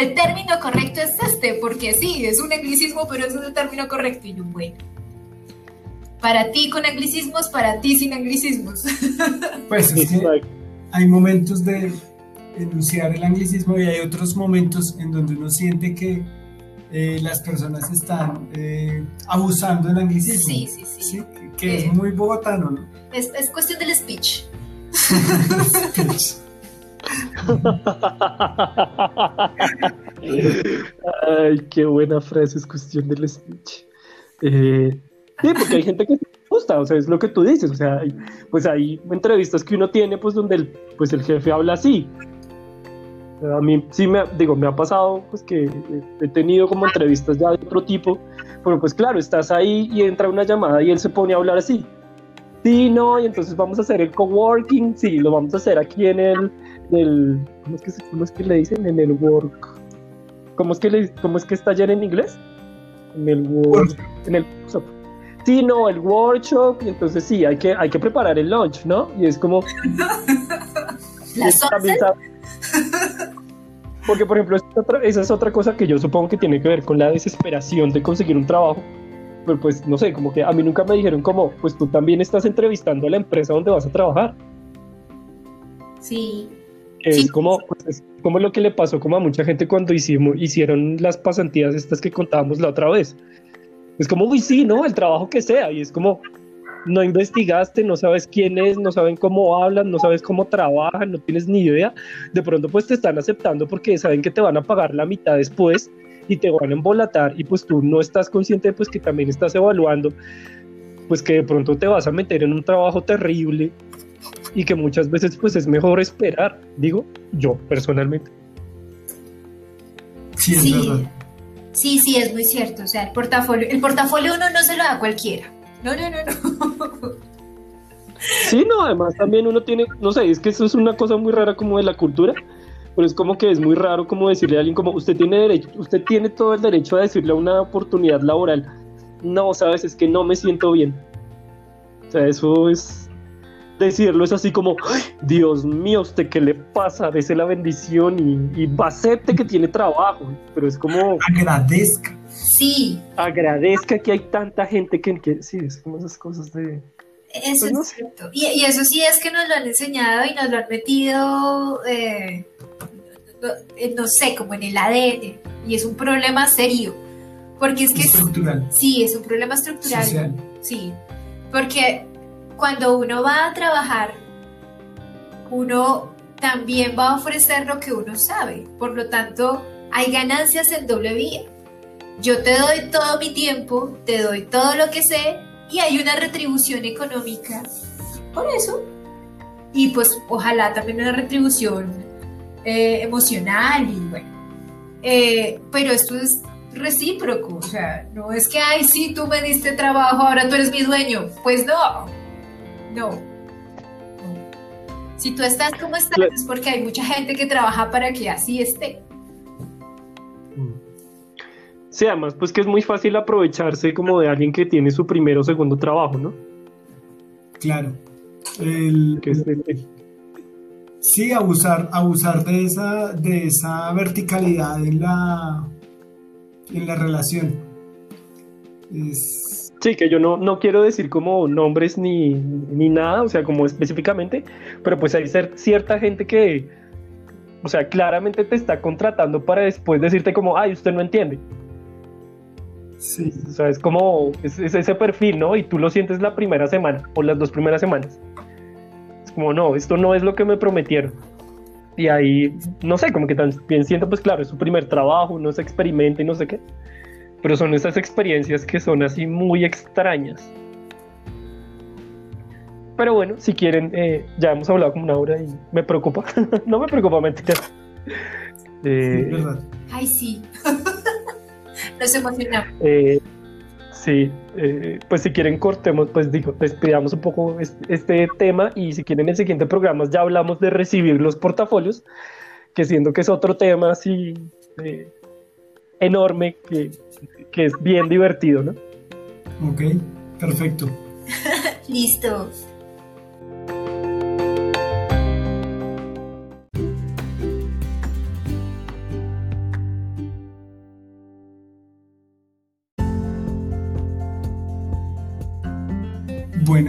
El término correcto es este, porque sí, es un anglicismo, pero es el término correcto. Y yo, bueno, para ti con anglicismos, para ti sin anglicismos. Pues es que hay momentos de enunciar el anglicismo y hay otros momentos en donde uno siente que eh, las personas están eh, abusando del anglicismo. Sí, sí, sí. Sí, que, Eh. es muy bogotano, ¿no? Es, es cuestión del speech. Ay, qué buena frase, es cuestión del speech. Eh, sí, porque hay gente que le gusta, o sea, es lo que tú dices, o sea, hay- pues hay entrevistas que uno tiene, pues donde el, pues el jefe habla así. A mí sí me, ha- digo, me ha pasado, pues que he tenido como entrevistas ya de otro tipo, pero pues claro, estás ahí y entra una llamada y él se pone a hablar así. Sí, no, y entonces vamos a hacer el coworking, sí, lo vamos a hacer aquí en el, el ¿cómo, es que, ¿cómo es que le dicen? En el work. ¿Cómo es que, le, cómo es que está ayer en inglés? En el work, en el workshop. Sí, no, el workshop, y entonces sí, hay que, hay que preparar el lunch, ¿no? Y es como... Las Porque, por ejemplo, esa es otra cosa que yo supongo que tiene que ver con la desesperación de conseguir un trabajo. Pero pues, no sé, como que a mí nunca me dijeron como, pues tú también estás entrevistando a la empresa donde vas a trabajar. Sí. Es, como, pues, es como lo que le pasó como a mucha gente cuando hicimos, hicieron las pasantías estas que contábamos la otra vez. Es como, uy, sí, ¿no? El trabajo que sea. Y es como, no investigaste, no sabes quién es, no saben cómo hablan, no sabes cómo trabajan, no tienes ni idea, de pronto pues te están aceptando porque saben que te van a pagar la mitad después y te van a embolatar y pues tú no estás consciente pues que también estás evaluando pues que de pronto te vas a meter en un trabajo terrible y que muchas veces pues es mejor esperar, digo yo personalmente. Sí, Sí, sí, es muy cierto. O sea, el portafolio, el portafolio uno no se lo da a cualquiera. No, no, no, no. Sí, no, además también uno tiene, no sé, es que eso es una cosa muy rara como de la cultura, pero es como que es muy raro como decirle a alguien como usted tiene derecho, usted tiene todo el derecho a decirle una oportunidad laboral. No, sabes, es que no me siento bien. O sea, eso es decirlo es así como, Dios mío, ¿usted qué le pasa? Dese la bendición y, y acepte que tiene trabajo. Pero es como... Agradezca. Sí. Agradezca que hay tanta gente que, sí, es como esas cosas de... Eso pues es cierto. Y, eso sí es que nos lo han enseñado y nos lo han metido, eh, no, sé, como en el ADN. Y es un problema serio. Porque es que... Estructural. sí, es un problema estructural. Sí. Porque cuando uno va a trabajar, uno también va a ofrecer lo que uno sabe. Por lo tanto, hay ganancias en doble vía. Yo te doy todo mi tiempo, te doy todo lo que sé y hay una retribución económica por eso. Y pues ojalá también una retribución eh, emocional y bueno. Eh, pero esto es recíproco, o sea, no es que, ay, sí, tú me diste trabajo, ahora tú eres mi dueño. Pues no, no. Si tú estás como estás, es porque hay mucha gente que trabaja para que así esté. Sí, además, pues que es muy fácil aprovecharse como de alguien que tiene su primero o segundo trabajo, ¿no? Claro. El, sí, abusar, abusar de esa, de esa verticalidad en la, en la relación. Sí, que yo no, no quiero decir como nombres ni, ni nada, o sea, como específicamente, pero pues hay cierta gente que, o sea, claramente te está contratando para después decirte como, ay, usted no entiende. Sí. O sea, es como es, ese perfil, ¿no? Y tú lo sientes la primera semana o las dos primeras semanas. Es como, no, esto no es lo que me prometieron. Y ahí, no sé, como que también siento, pues claro, es su primer trabajo, no se experimenta y no sé qué. Pero son esas experiencias que son así muy extrañas. Pero bueno, si quieren, eh, ya hemos hablado como una hora y me preocupa. no me preocupa, mentira. Eh, Ay, sí. Nos emocionamos. Eh, sí, eh, pues si quieren cortemos, pues digo, despidamos un poco este, tema y si quieren en el siguiente programa ya hablamos de recibir los portafolios, que siento que es otro tema así eh, enorme, que, que es bien divertido, ¿no? Ok, perfecto. Listo.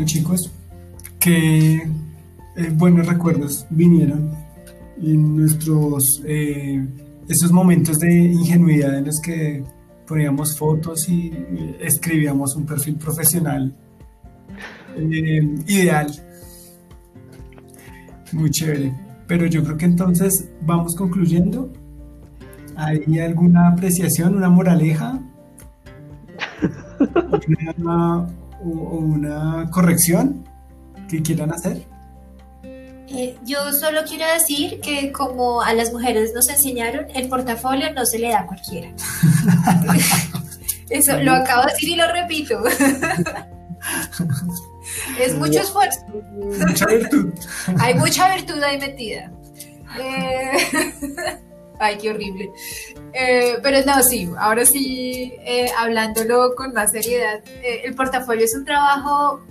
Bueno chicos, qué eh, buenos recuerdos vinieron en nuestros eh, esos momentos de ingenuidad en los que poníamos fotos y escribíamos un perfil profesional eh, ideal. Muy chévere. Pero yo creo que entonces vamos concluyendo. ¿Hay alguna apreciación, una moraleja? o, una corrección que quieran hacer? Eh, yo solo quiero decir que como a las mujeres nos enseñaron, el portafolio no se le da a cualquiera. Eso lo acabo de decir y lo repito. es mucho esfuerzo. Mucha virtud. Hay mucha virtud ahí metida. Eh, ay, qué horrible. Eh, pero no, sí, ahora sí, eh, hablándolo con más seriedad, el portafolio es un trabajo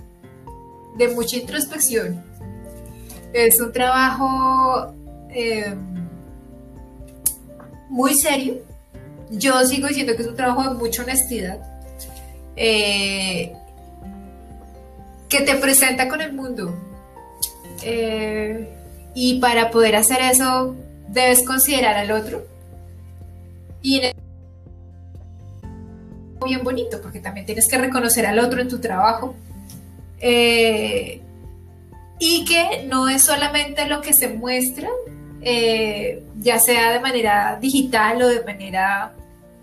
de mucha introspección. Es un trabajo muy serio. Yo sigo diciendo que es un trabajo de mucha honestidad. que te presenta con el mundo. y para poder hacer eso, debes considerar al otro. Y bien bonito, porque también tienes que reconocer al otro en tu trabajo. Eh, y que no es solamente lo que se muestra, eh, ya sea de manera digital o de manera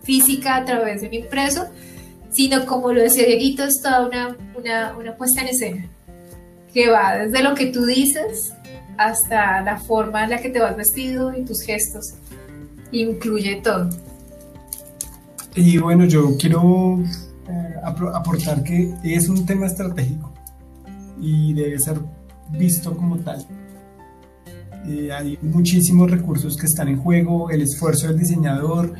física a través de un impreso, sino como lo decía Dieguito, es toda una, una, una puesta en escena, que va desde lo que tú dices hasta la forma en la que te vas vestido y tus gestos. Incluye todo. Y bueno, yo quiero eh, aportar que es un tema estratégico y debe ser visto como tal. Eh, hay muchísimos recursos que están en juego, el esfuerzo del diseñador,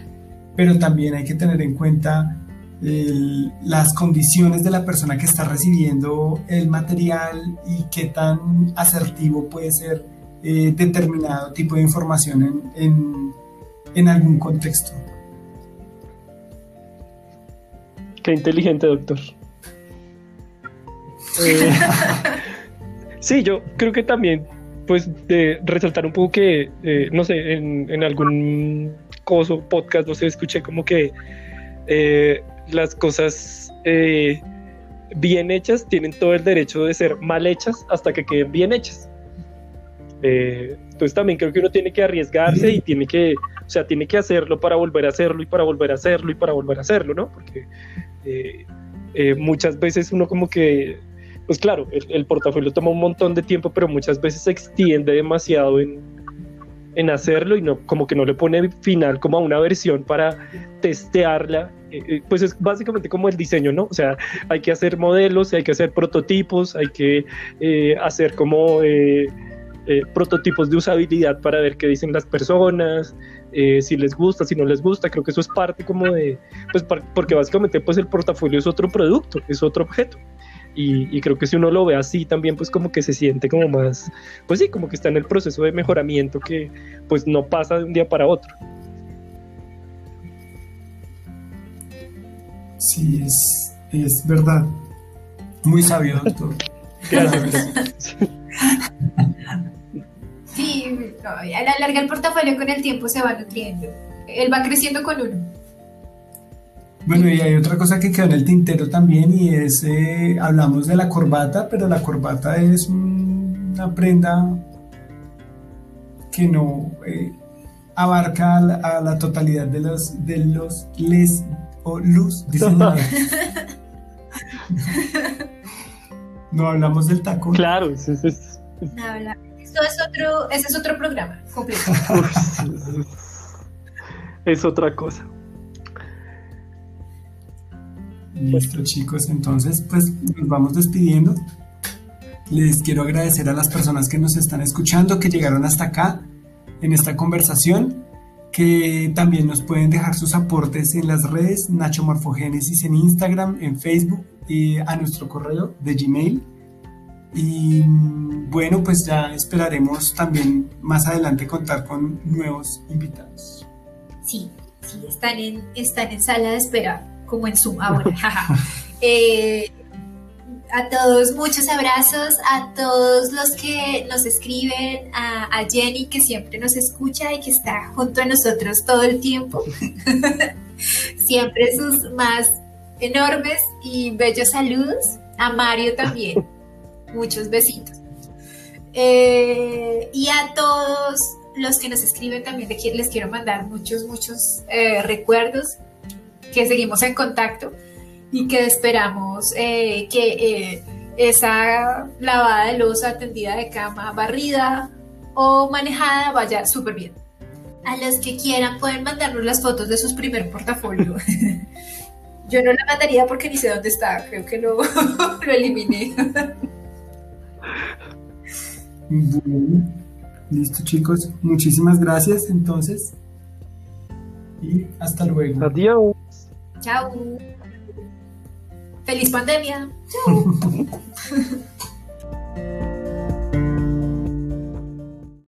pero también hay que tener en cuenta las condiciones de la persona que está recibiendo el material y qué tan asertivo puede ser eh, determinado tipo de información en, en, algún contexto. Qué inteligente, doctor. Eh, sí, yo creo que también, pues, de resaltar un poco que, eh, no sé, en, en, algún coso, podcast, no sé, escuché como que las cosas eh, bien hechas tienen todo el derecho de ser mal hechas hasta que queden bien hechas. Eh, entonces también creo que uno tiene que arriesgarse y tiene que, o sea, tiene que hacerlo para volver a hacerlo y para volver a hacerlo y para volver a hacerlo, ¿no? Porque eh, muchas veces uno como que, pues claro, el, el, portafolio toma un montón de tiempo, pero muchas veces se extiende demasiado en, en hacerlo y no como que no le pone final como a una versión para testearla eh, eh, pues es básicamente como el diseño no o sea hay que hacer modelos hay que hacer prototipos hay que eh, hacer como prototipos de usabilidad para ver qué dicen las personas si les gusta si no les gusta. Creo que eso es parte como de pues porque básicamente pues el portafolio es otro producto es otro objeto. Y, creo que si uno lo ve así también pues como que se siente como más, pues sí, como que está en el proceso de mejoramiento que pues no pasa de un día para otro. Sí, es, es verdad. Muy sabio, doctor. Sí, a la larga el portafolio con el tiempo se va nutriendo. Él va creciendo con uno. Bueno, y hay otra cosa que quedó en el tintero también y es, eh, hablamos de la corbata, pero la corbata es una prenda que no eh, abarca a la, totalidad de los, de los les o luz diseñadores. no hablamos del taco. Claro, eso es... Esto es otro, ese es otro programa completo. es otra cosa. Listo, chicos. Entonces, pues nos vamos despidiendo. Les quiero agradecer a las personas que nos están escuchando, que llegaron hasta acá en esta conversación, que también nos pueden dejar sus aportes en las redes, Nacho Morfogénesis en Instagram, en Facebook y a nuestro correo de Gmail. Y bueno, pues ya esperaremos también más adelante contar con nuevos invitados. Sí, sí, están en, están en sala de espera como en Zoom ahora. eh, a todos muchos abrazos, a todos los que nos escriben, a, Jenny que siempre nos escucha y que está junto a nosotros todo el tiempo. siempre sus más enormes y bellos saludos. A Mario también. Muchos besitos. Eh, y a todos los que nos escriben también les quiero mandar muchos, muchos eh, recuerdos que seguimos en contacto y que esperamos eh, que eh, esa lavada de losa, tendida de cama, barrida o manejada vaya súper bien. A los que quieran pueden mandarnos las fotos de sus primer portafolio. Yo no la mandaría porque ni sé dónde está, creo que lo, lo eliminé. Listo, chicos. Muchísimas gracias, entonces. Y hasta luego. Adiós. Chao. Feliz pandemia. Chao.